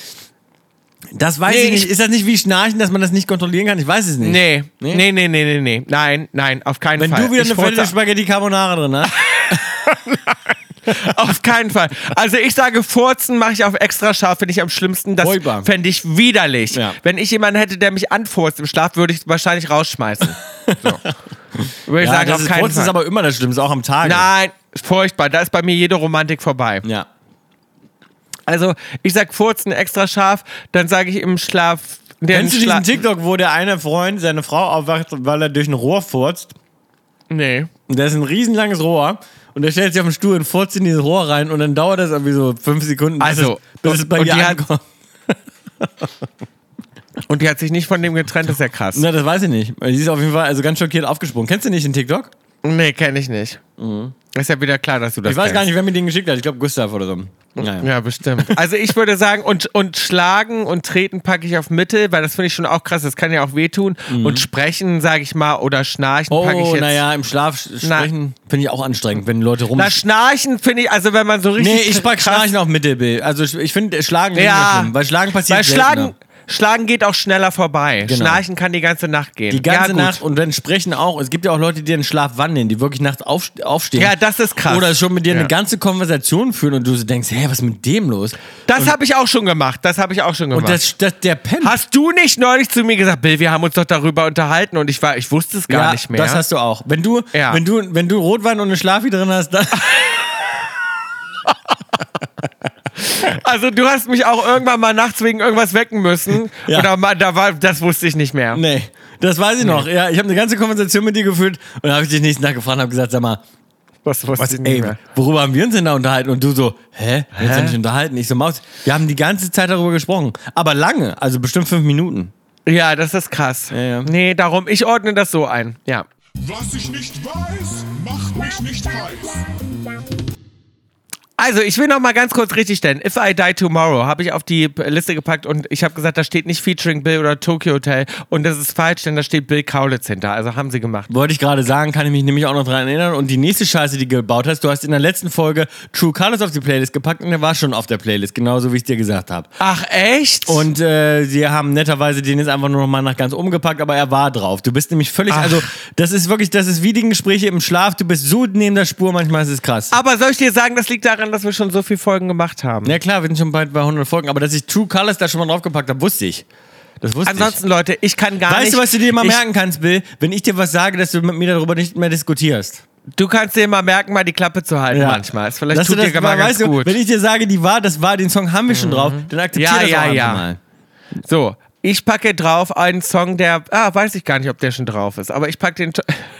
das weiß Nee, ich nicht. ich- Ist das nicht wie Schnarchen, dass man das nicht kontrollieren kann? Ich weiß es nicht. Nee, Nee? nee, nee, nee, nee, nee. Nein, nein, auf keinen Wenn Fall. du wieder Ich eine fette furze- Spaghetti Carbonara drin hast. Auf keinen Fall. Also ich sage, Furzen mache ich auf extra scharf, finde ich am schlimmsten. Das fände ich widerlich. Ja. Wenn ich jemanden hätte, der mich anfurzt im Schlaf, würde ich wahrscheinlich rausschmeißen. So. Würde ich Ja, sagen, auf ist, keinen Furzen Fall. ist aber immer das Schlimmste, auch am Tage. Nein, furchtbar. Da ist bei mir jede Romantik vorbei. Ja. Also ich sag Furzen extra scharf, dann sage ich im Schlaf... Der Kennst du diesen TikTok, wo der eine Freund seine Frau aufwacht, weil er durch ein Rohr furzt? Nee. Und da ist ein riesenlanges Rohr. Und der stellt sich auf den Stuhl und furzt in dieses Rohr rein. Und dann dauert das irgendwie so fünf Sekunden, bis, Also, es, bis es bei und dir ankommt. Und die hat sich nicht von dem getrennt, das ist ja krass. Na, das weiß ich nicht. Sie ist auf jeden Fall also ganz schockiert aufgesprungen. Kennst du nicht den TikTok? Nee, kenne ich nicht. Ist ja wieder klar, dass du das Ich weiß kennst. gar nicht, wer mir den geschickt hat. Ich glaube Gustav oder so. Naja. Ja, bestimmt. Also ich würde sagen, und, und schlagen und treten packe ich auf Mittel, weil das finde ich schon auch krass, das kann ja auch wehtun. Und sprechen, sage ich mal, oder schnarchen packe ich Mhm. Oh, jetzt. naja, im Schlaf sch- sprechen finde ich auch anstrengend, wenn Leute rum... Na, schnarchen finde ich, also wenn man so richtig. nee, ich pack krass- Schnarchen auf Mittelbild. Also ich- ich finde Schlagen nicht Ja. mehr schlimm, weil Schlagen passiert Weil seltener. Schlagen, geht auch schneller vorbei. Genau. Schnarchen kann die ganze Nacht gehen. Die ganze ja. Nacht und dann sprechen auch. Es gibt ja auch Leute, die den Schlaf wandeln, die wirklich nachts auf, aufstehen. Ja, das ist krass. Oder schon mit dir Ja. eine ganze Konversation führen und du so denkst, hä, was ist mit dem los? Das habe ich auch schon gemacht. Das habe ich auch schon gemacht. Und das, das, der pennt. Hast du nicht neulich zu mir gesagt, Bill, wir haben uns doch darüber unterhalten und ich war, ich wusste es gar ja, nicht mehr. Das hast du auch. Wenn du, Ja. wenn du, wenn du Rotwein und eine Schlafi drin hast, dann. Also du hast mich auch irgendwann mal nachts wegen irgendwas wecken müssen. Ja. Oder mal, da war, das wusste ich nicht mehr. nee, das weiß ich noch. Ja, ich habe eine ganze Konversation mit dir geführt und habe ich dich nächsten Tag gefragt und habe gesagt, sag mal, was, ich nicht ey, mehr. worüber haben wir uns denn da unterhalten? Und du so, hä? Wir haben uns ja nicht unterhalten. Ich so, Maus, wir haben die ganze Zeit darüber gesprochen. Aber lange, also bestimmt fünf Minuten. Ja, das ist krass. ja. Nee, darum, ich ordne das so ein. Ja. Was ich nicht weiß, macht mich nicht heiß. Also, ich will noch mal ganz kurz richtig stellen. If I Die Tomorrow habe ich auf die Liste gepackt und ich habe gesagt, da steht nicht Featuring Bill oder Tokyo Hotel. Und das ist falsch, denn da steht Bill Kaulitz hinter. Also haben sie gemacht. Wollte ich gerade sagen, kann ich mich nämlich auch noch dran erinnern. Und die nächste Scheiße, die du gebaut hast, du hast in der letzten Folge True Colors auf die Playlist gepackt und der war schon auf der Playlist, genauso wie ich es dir gesagt habe. Ach, echt? Und äh, sie haben netterweise den jetzt einfach nur noch mal nach ganz oben gepackt, aber er war drauf. Du bist nämlich völlig, Ach. also das ist wirklich, das ist wie die Gespräche im Schlaf. Du bist so neben der Spur, manchmal ist es krass. Aber soll ich dir sagen, das liegt daran, dass wir schon so viele Folgen gemacht haben? Ja klar, wir sind schon bald bei 100 Folgen, aber dass ich True Colors da schon mal draufgepackt habe, wusste ich. Das wusste Ansonsten, Leute, ich kann gar ich. nicht. Weißt du, was du dir mal ich, merken kannst, Bill? Wenn ich dir was sage, dass du mit mir darüber nicht mehr diskutierst. Du kannst dir mal merken, mal die Klappe zu halten manchmal. Ist Vielleicht Dass tut dir das, mal ganz weißt gut. Mhm. Wenn ich dir sage, die war, das war, den Song haben wir schon drauf, dann akzeptier Ja, das ja, auch ja. mal. So, ich packe drauf einen Song, der, ah, weiß ich gar nicht, ob der schon drauf ist, aber ich packe den,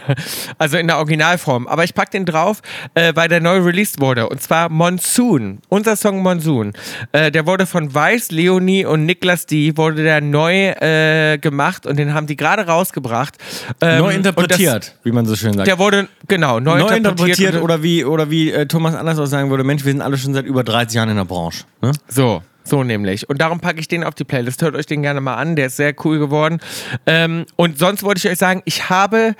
also in der Originalform, aber ich packe den drauf, äh, weil der neu released wurde, und zwar Monsoon, unser Song Monsoon. Äh, der wurde von Weiß, Leonie und Niklas D. wurde der neu äh, gemacht und den haben die gerade rausgebracht. Ähm, Neu interpretiert, wie man so schön Das, sagt. der wurde, genau, neu, Neu interpretiert. interpretiert oder wie, oder wie äh, Thomas Anders auch sagen würde, Mensch, wir sind alle schon seit über 30 Jahren in der Branche. Ne? So, so nämlich. Und darum packe ich den auf die Playlist. Hört euch den gerne mal an, der ist sehr cool geworden. Ähm, und sonst wollte ich euch sagen, ich habe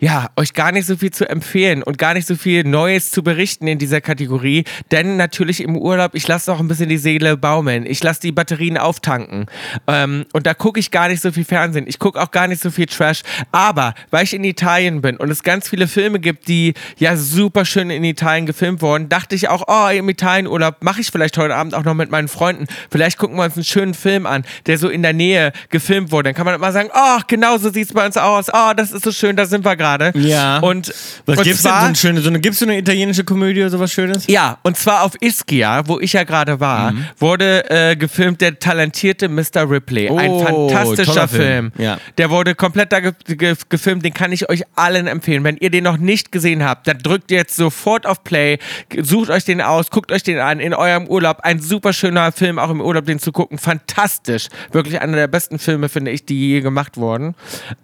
ja, euch gar nicht so viel zu empfehlen und gar nicht so viel Neues zu berichten in dieser Kategorie. Denn natürlich im Urlaub, ich lasse auch ein bisschen die Seele baumeln. Ich lasse die Batterien auftanken. Ähm, und da gucke ich gar nicht so viel Fernsehen. Ich gucke auch gar nicht so viel Trash. Aber weil ich in Italien bin und es ganz viele Filme gibt, die ja super schön in Italien gefilmt wurden, dachte ich auch, oh, im Italienurlaub mache ich vielleicht heute Abend auch noch mit meinen Freunden. Vielleicht gucken wir uns einen schönen Film an, der so in der Nähe gefilmt wurde. Dann kann man immer sagen, oh, genau so sieht es bei uns aus. Oh, das ist so schön, da sind wir gerade. Ja. Und, Was und gibt's denn so zwar, eine schöne, so eine, gibt's so eine italienische Komödie oder sowas Schönes? ja, und zwar auf Ischia, wo ich ja gerade war, Mhm. wurde äh, gefilmt der talentierte Mr. Ripley. Ein Oh, fantastischer toller Film. Film. Ja. Der wurde komplett da ge ge gefilmt, den kann ich euch allen empfehlen. Wenn ihr den noch nicht gesehen habt, dann drückt jetzt sofort auf Play, sucht euch den aus, guckt euch den an in eurem Urlaub. Ein super schöner Film, auch im Urlaub den zu gucken. Fantastisch. Wirklich einer der besten Filme, finde ich, die je gemacht wurden.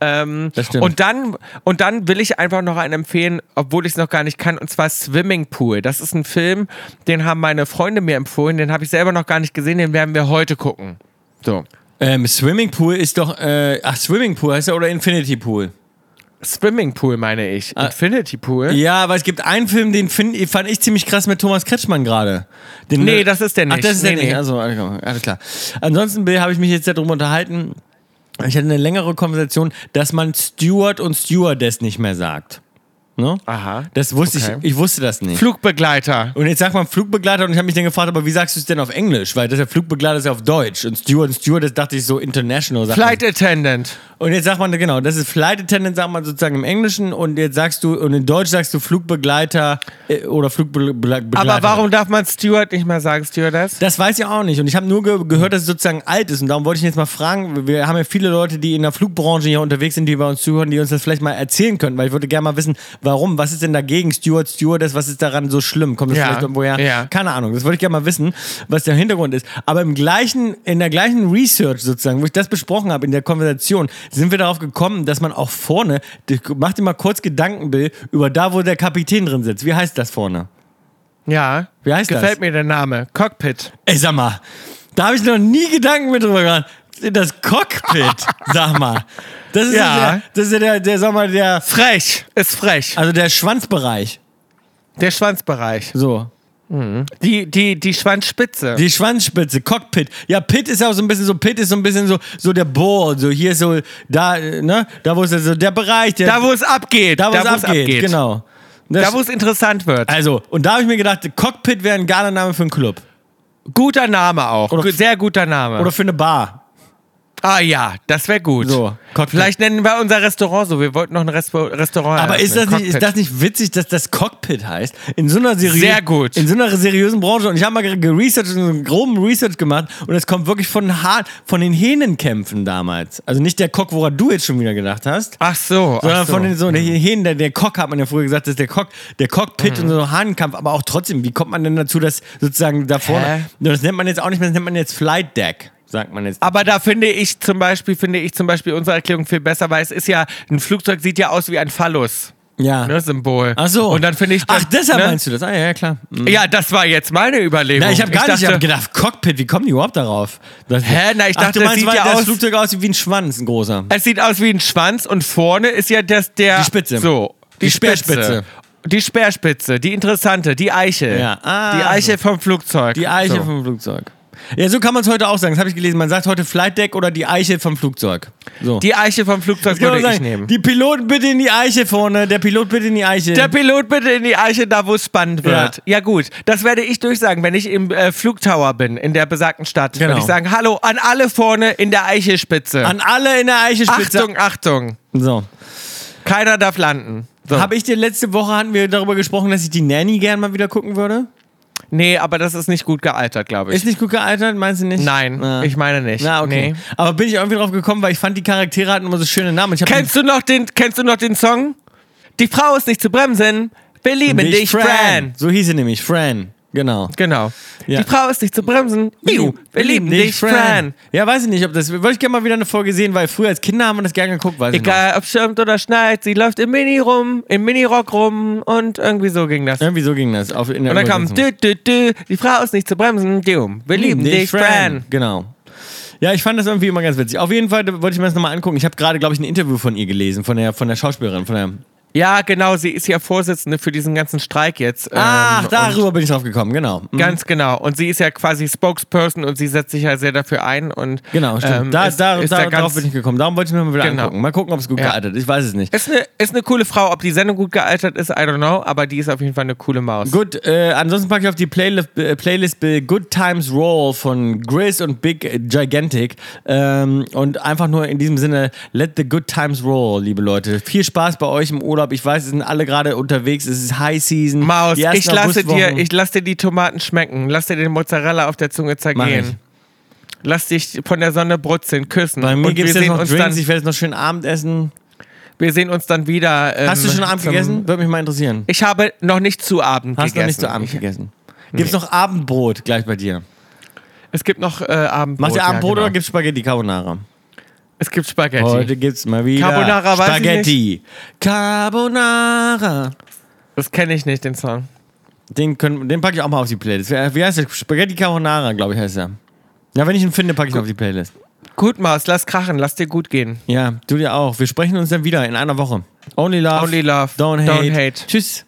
Ähm, Das stimmt. Und dann, und dann will ich einfach noch einen empfehlen, obwohl ich es noch gar nicht kann, und zwar Swimming Pool. Das ist ein Film, den haben meine Freunde mir empfohlen, den habe ich selber noch gar nicht gesehen, den werden wir heute gucken. So. Ähm, Swimmingpool ist doch, äh, ach, Swimmingpool heißt er oder Infinity Pool? Swimming Pool meine ich. Infinity Pool? Ja, aber es gibt einen Film, den find, fand ich ziemlich krass mit Thomas Kretschmann gerade. Nee, das ist der Ach, nicht. das ist Nee, der nicht. nee. Also, alles klar. Ansonsten Bill, habe ich mich jetzt darüber unterhalten. Ich hatte eine längere Konversation, dass man Steward und Stewardess nicht mehr sagt. Ne? Aha. Das wusste Okay. ich, ich wusste das nicht. Flugbegleiter. Und jetzt sagt man Flugbegleiter und ich habe mich dann gefragt, aber wie sagst du es denn auf Englisch? Weil das ja Flugbegleiter ist ja auf Deutsch und Steward und Stewardess dachte ich so international. sagt man. Flight Attendant. Und jetzt sagt man, genau, das ist Flight Attendant, sagt man sozusagen im Englischen und jetzt sagst du, und in Deutsch sagst du Flugbegleiter äh, oder Flugbegleiter. Aber warum darf man Steward nicht mehr sagen, Stewardess? Das weiß ich auch nicht. Und ich habe nur ge gehört, dass es sozusagen alt ist. Und darum wollte ich jetzt mal fragen, wir haben ja viele Leute, die in der Flugbranche hier unterwegs sind, die bei uns zuhören, die uns das vielleicht mal erzählen können. Weil ich würde gerne mal wissen, warum, was ist denn dagegen Steward, Stewardess, was ist daran so schlimm? Kommt das Ja, vielleicht irgendwoher? ja. Keine Ahnung. Das wollte ich gerne mal wissen, was der Hintergrund ist. Aber im gleichen, in der gleichen Research sozusagen, wo ich das besprochen habe, in der Konversation, sind wir darauf gekommen, dass man auch vorne, mach dir mal kurz Gedanken, Bill, über da, wo der Kapitän drin sitzt. Wie heißt das vorne? Ja. Wie heißt Gefällt das? mir der Name. Cockpit. Ey, sag mal, da habe ich noch nie Gedanken mit drüber gemacht. Das Cockpit, sag mal. Das ist ja, Ja. der, das ist ja der, der, sag mal, der, Frech. Ist frech. also der Schwanzbereich. Der Schwanzbereich. So. Die, die, die Schwanzspitze. Die Schwanzspitze, Cockpit. Ja, Pit ist ja auch so ein bisschen so, Pit ist so ein bisschen so, so der Board, so hier ist so, da, ne, da wo es so der Bereich, der, da, wo es abgeht. da, wo es abgeht, genau. Das, Da, wo es interessant wird. also, und da habe ich mir gedacht, Cockpit wäre ein geiler Name für einen Club. Guter Name auch. Oder- Sehr guter Name. Oder für eine Bar. Ah ja, das wäre gut. So, Cockpit. Vielleicht nennen wir unser Restaurant so. Wir wollten noch ein Respo Restaurant Aber ist das, nicht, ist das nicht witzig, dass das Cockpit heißt? In so einer seriösen, Sehr gut. In so einer seriösen Branche. Und ich habe mal ge- geresearched, so einen groben Research gemacht. Und es kommt wirklich von, ha von den Hähnenkämpfen damals. Also nicht der Cock, woran du jetzt schon wieder gedacht hast. Ach so. Sondern ach so. von den so, der Hähnen, der, der Cock hat man ja früher gesagt, das ist der Cock, der Cockpit Mhm. und so Hahnenkampf, aber auch trotzdem, wie kommt man denn dazu, dass sozusagen da vorne, Hä? das nennt man jetzt auch nicht mehr, das nennt man jetzt Flight Deck, sagt man jetzt. Aber da finde ich zum Beispiel, finde ich zum Beispiel unsere Erklärung viel besser, weil es ist ja, ein Flugzeug sieht ja aus wie ein Phallus. ja. Ne, Symbol. Ach so. Und dann finde ich Ach, deshalb ne? meinst du das? Ah, ja, klar. Mhm. Ja, das war jetzt meine Überlegung. Na, ich habe gar nicht, ich dachte, habe gedacht, Cockpit, wie kommen die überhaupt darauf? Das, Hä? Na, ich Ach, dachte, du das meinst, sieht weil ja das aus- Flugzeug aussieht wie ein Schwanz, ein großer. Es sieht aus wie ein Schwanz und vorne ist ja das der. Die Spitze. So. Die Speerspitze. Die Speerspitze, die interessante, die Eiche. Ja. Ah, die Eiche vom Flugzeug. Die Eiche so. vom Flugzeug. Ja, so kann man es heute auch sagen. Das habe ich gelesen. Man sagt heute Flight Deck oder die Eiche vom Flugzeug. So. Die Eiche vom Flugzeug würde ich sagen. nehmen. Die Piloten bitte in die Eiche vorne. Der Pilot bitte in die Eiche. Der Pilot bitte in die Eiche, da wo es spannend wird. Ja. gut, das werde ich durchsagen, wenn ich im äh, Flugtower bin, in der besagten Stadt. Genau. Werde ich sagen, hallo an alle vorne in der Eichespitze. An alle in der Eiche-Spitze. Achtung, Achtung. So. Keiner darf landen. So. Habe ich dir letzte Woche, hatten wir darüber gesprochen, dass ich die Nanny gern mal wieder gucken würde? Nee, aber das ist nicht gut gealtert, glaube ich. Ist nicht gut gealtert, meinst du nicht? Nein, Na. ich meine nicht. Na, okay. Nee. Aber bin ich irgendwie drauf gekommen, weil ich fand, die Charaktere hatten immer so schöne Namen. Kennst du noch den, kennst du noch den Song? Die Frau ist nicht zu bremsen. Wir lieben dich, Fran. So hieß sie nämlich, Fran. Genau. Genau. Ja. Die Frau ist nicht zu bremsen. Miu, wir lieben dich, Fran. Ja, weiß ich nicht, ob das. Wollte ich gerne mal wieder eine Folge sehen, weil früher als Kinder haben wir das gerne geguckt, weiß Egal, ob stürmt oder schneit, sie läuft im Mini rum, im Minirock rum und irgendwie so ging das. Irgendwie so ging das. Auf, in der Und dann kam dü, dü, dü, die Frau ist nicht zu bremsen, Dium. Wir lieben dich, Fran. Genau. Ja, ich fand das irgendwie immer ganz witzig. Auf jeden Fall wollte ich mir das nochmal angucken. Ich habe gerade, glaube ich, ein Interview von ihr gelesen, von der, von der Schauspielerin, von der Ja, genau, sie ist ja Vorsitzende für diesen ganzen Streik jetzt. Ach, ähm, darüber bin ich drauf gekommen, genau. Mhm. Ganz genau. Und sie ist ja quasi Spokesperson und sie setzt sich ja sehr dafür ein. Und, Genau, stimmt. ähm, da, ist, da, ist da, da darauf bin ich gekommen. Darum wollte ich mir mal wieder Genau. angucken. Mal gucken, ob es gut Ja. gealtert ist. Ich weiß es nicht. ist, eine, ist eine coole Frau. Ob die Sendung gut gealtert ist, I don't know. Aber die ist auf jeden Fall eine coole Maus. Gut, äh, ansonsten packe ich auf die Playlist, äh, Playlist Good Times Roll von Grizz und Big Gigantic. Ähm, und einfach nur in diesem Sinne, let the good times roll, liebe Leute. Viel Spaß bei euch im Urlaub. Ich weiß, es sind alle gerade unterwegs. Es ist High Season. Maus, ich lasse, dir, ich lasse dir die Tomaten schmecken. Lass dir den Mozzarella auf der Zunge zergehen. Lass dich von der Sonne brutzeln, küssen. Bei mir gibt wir es jetzt noch uns Drinks. dann, Ich werde jetzt noch schön Abendessen. wir sehen uns dann wieder. Ähm, Hast du schon Abend gegessen? Würde mich mal interessieren. Ich habe noch nicht zu Abend Hast du gegessen. noch nicht zu Abend Ich, gegessen? Gibt es noch Abendbrot gleich bei dir? es gibt noch äh, Abendbrot. Macht ihr Abendbrot ja, genau. oder gibt es Spaghetti Carbonara? Es gibt Spaghetti. Heute gibt's mal wieder Carbonara Spaghetti. Carbonara. Das kenne ich nicht, den Song. Den, können, den packe ich auch mal auf die Playlist. Wie heißt der? Spaghetti Carbonara, glaube ich, heißt er. Ja, wenn ich ihn finde, packe ich ihn auf die Playlist. Gut, Maus, lass krachen, lass dir gut gehen. Ja, du dir auch. Wir sprechen uns dann wieder in einer Woche. Only love. Only love. Don't hate. Don't hate. Tschüss.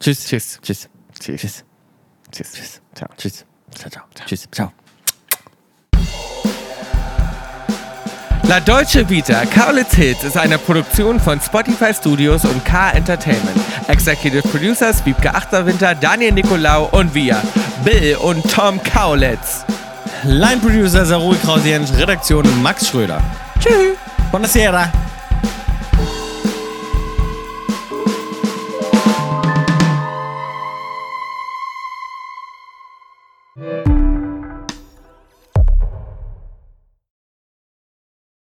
Tschüss. Tschüss. Tschüss. Tschüss. Tschüss. Tschüss. Ciao. Tschüss. Ciao. Ciao. Tschüss. Ciao. La Deutsche Vita, Kaulitz Hits ist eine Produktion von Spotify Studios und K Entertainment. Executive Producers Wiebke Achterwinter, Daniel Nicolau und wir, Bill und Tom Kaulitz. Line Producer Sarul Krause-Jensch, Redaktion Max Schröder. Tschüss. Buonasera.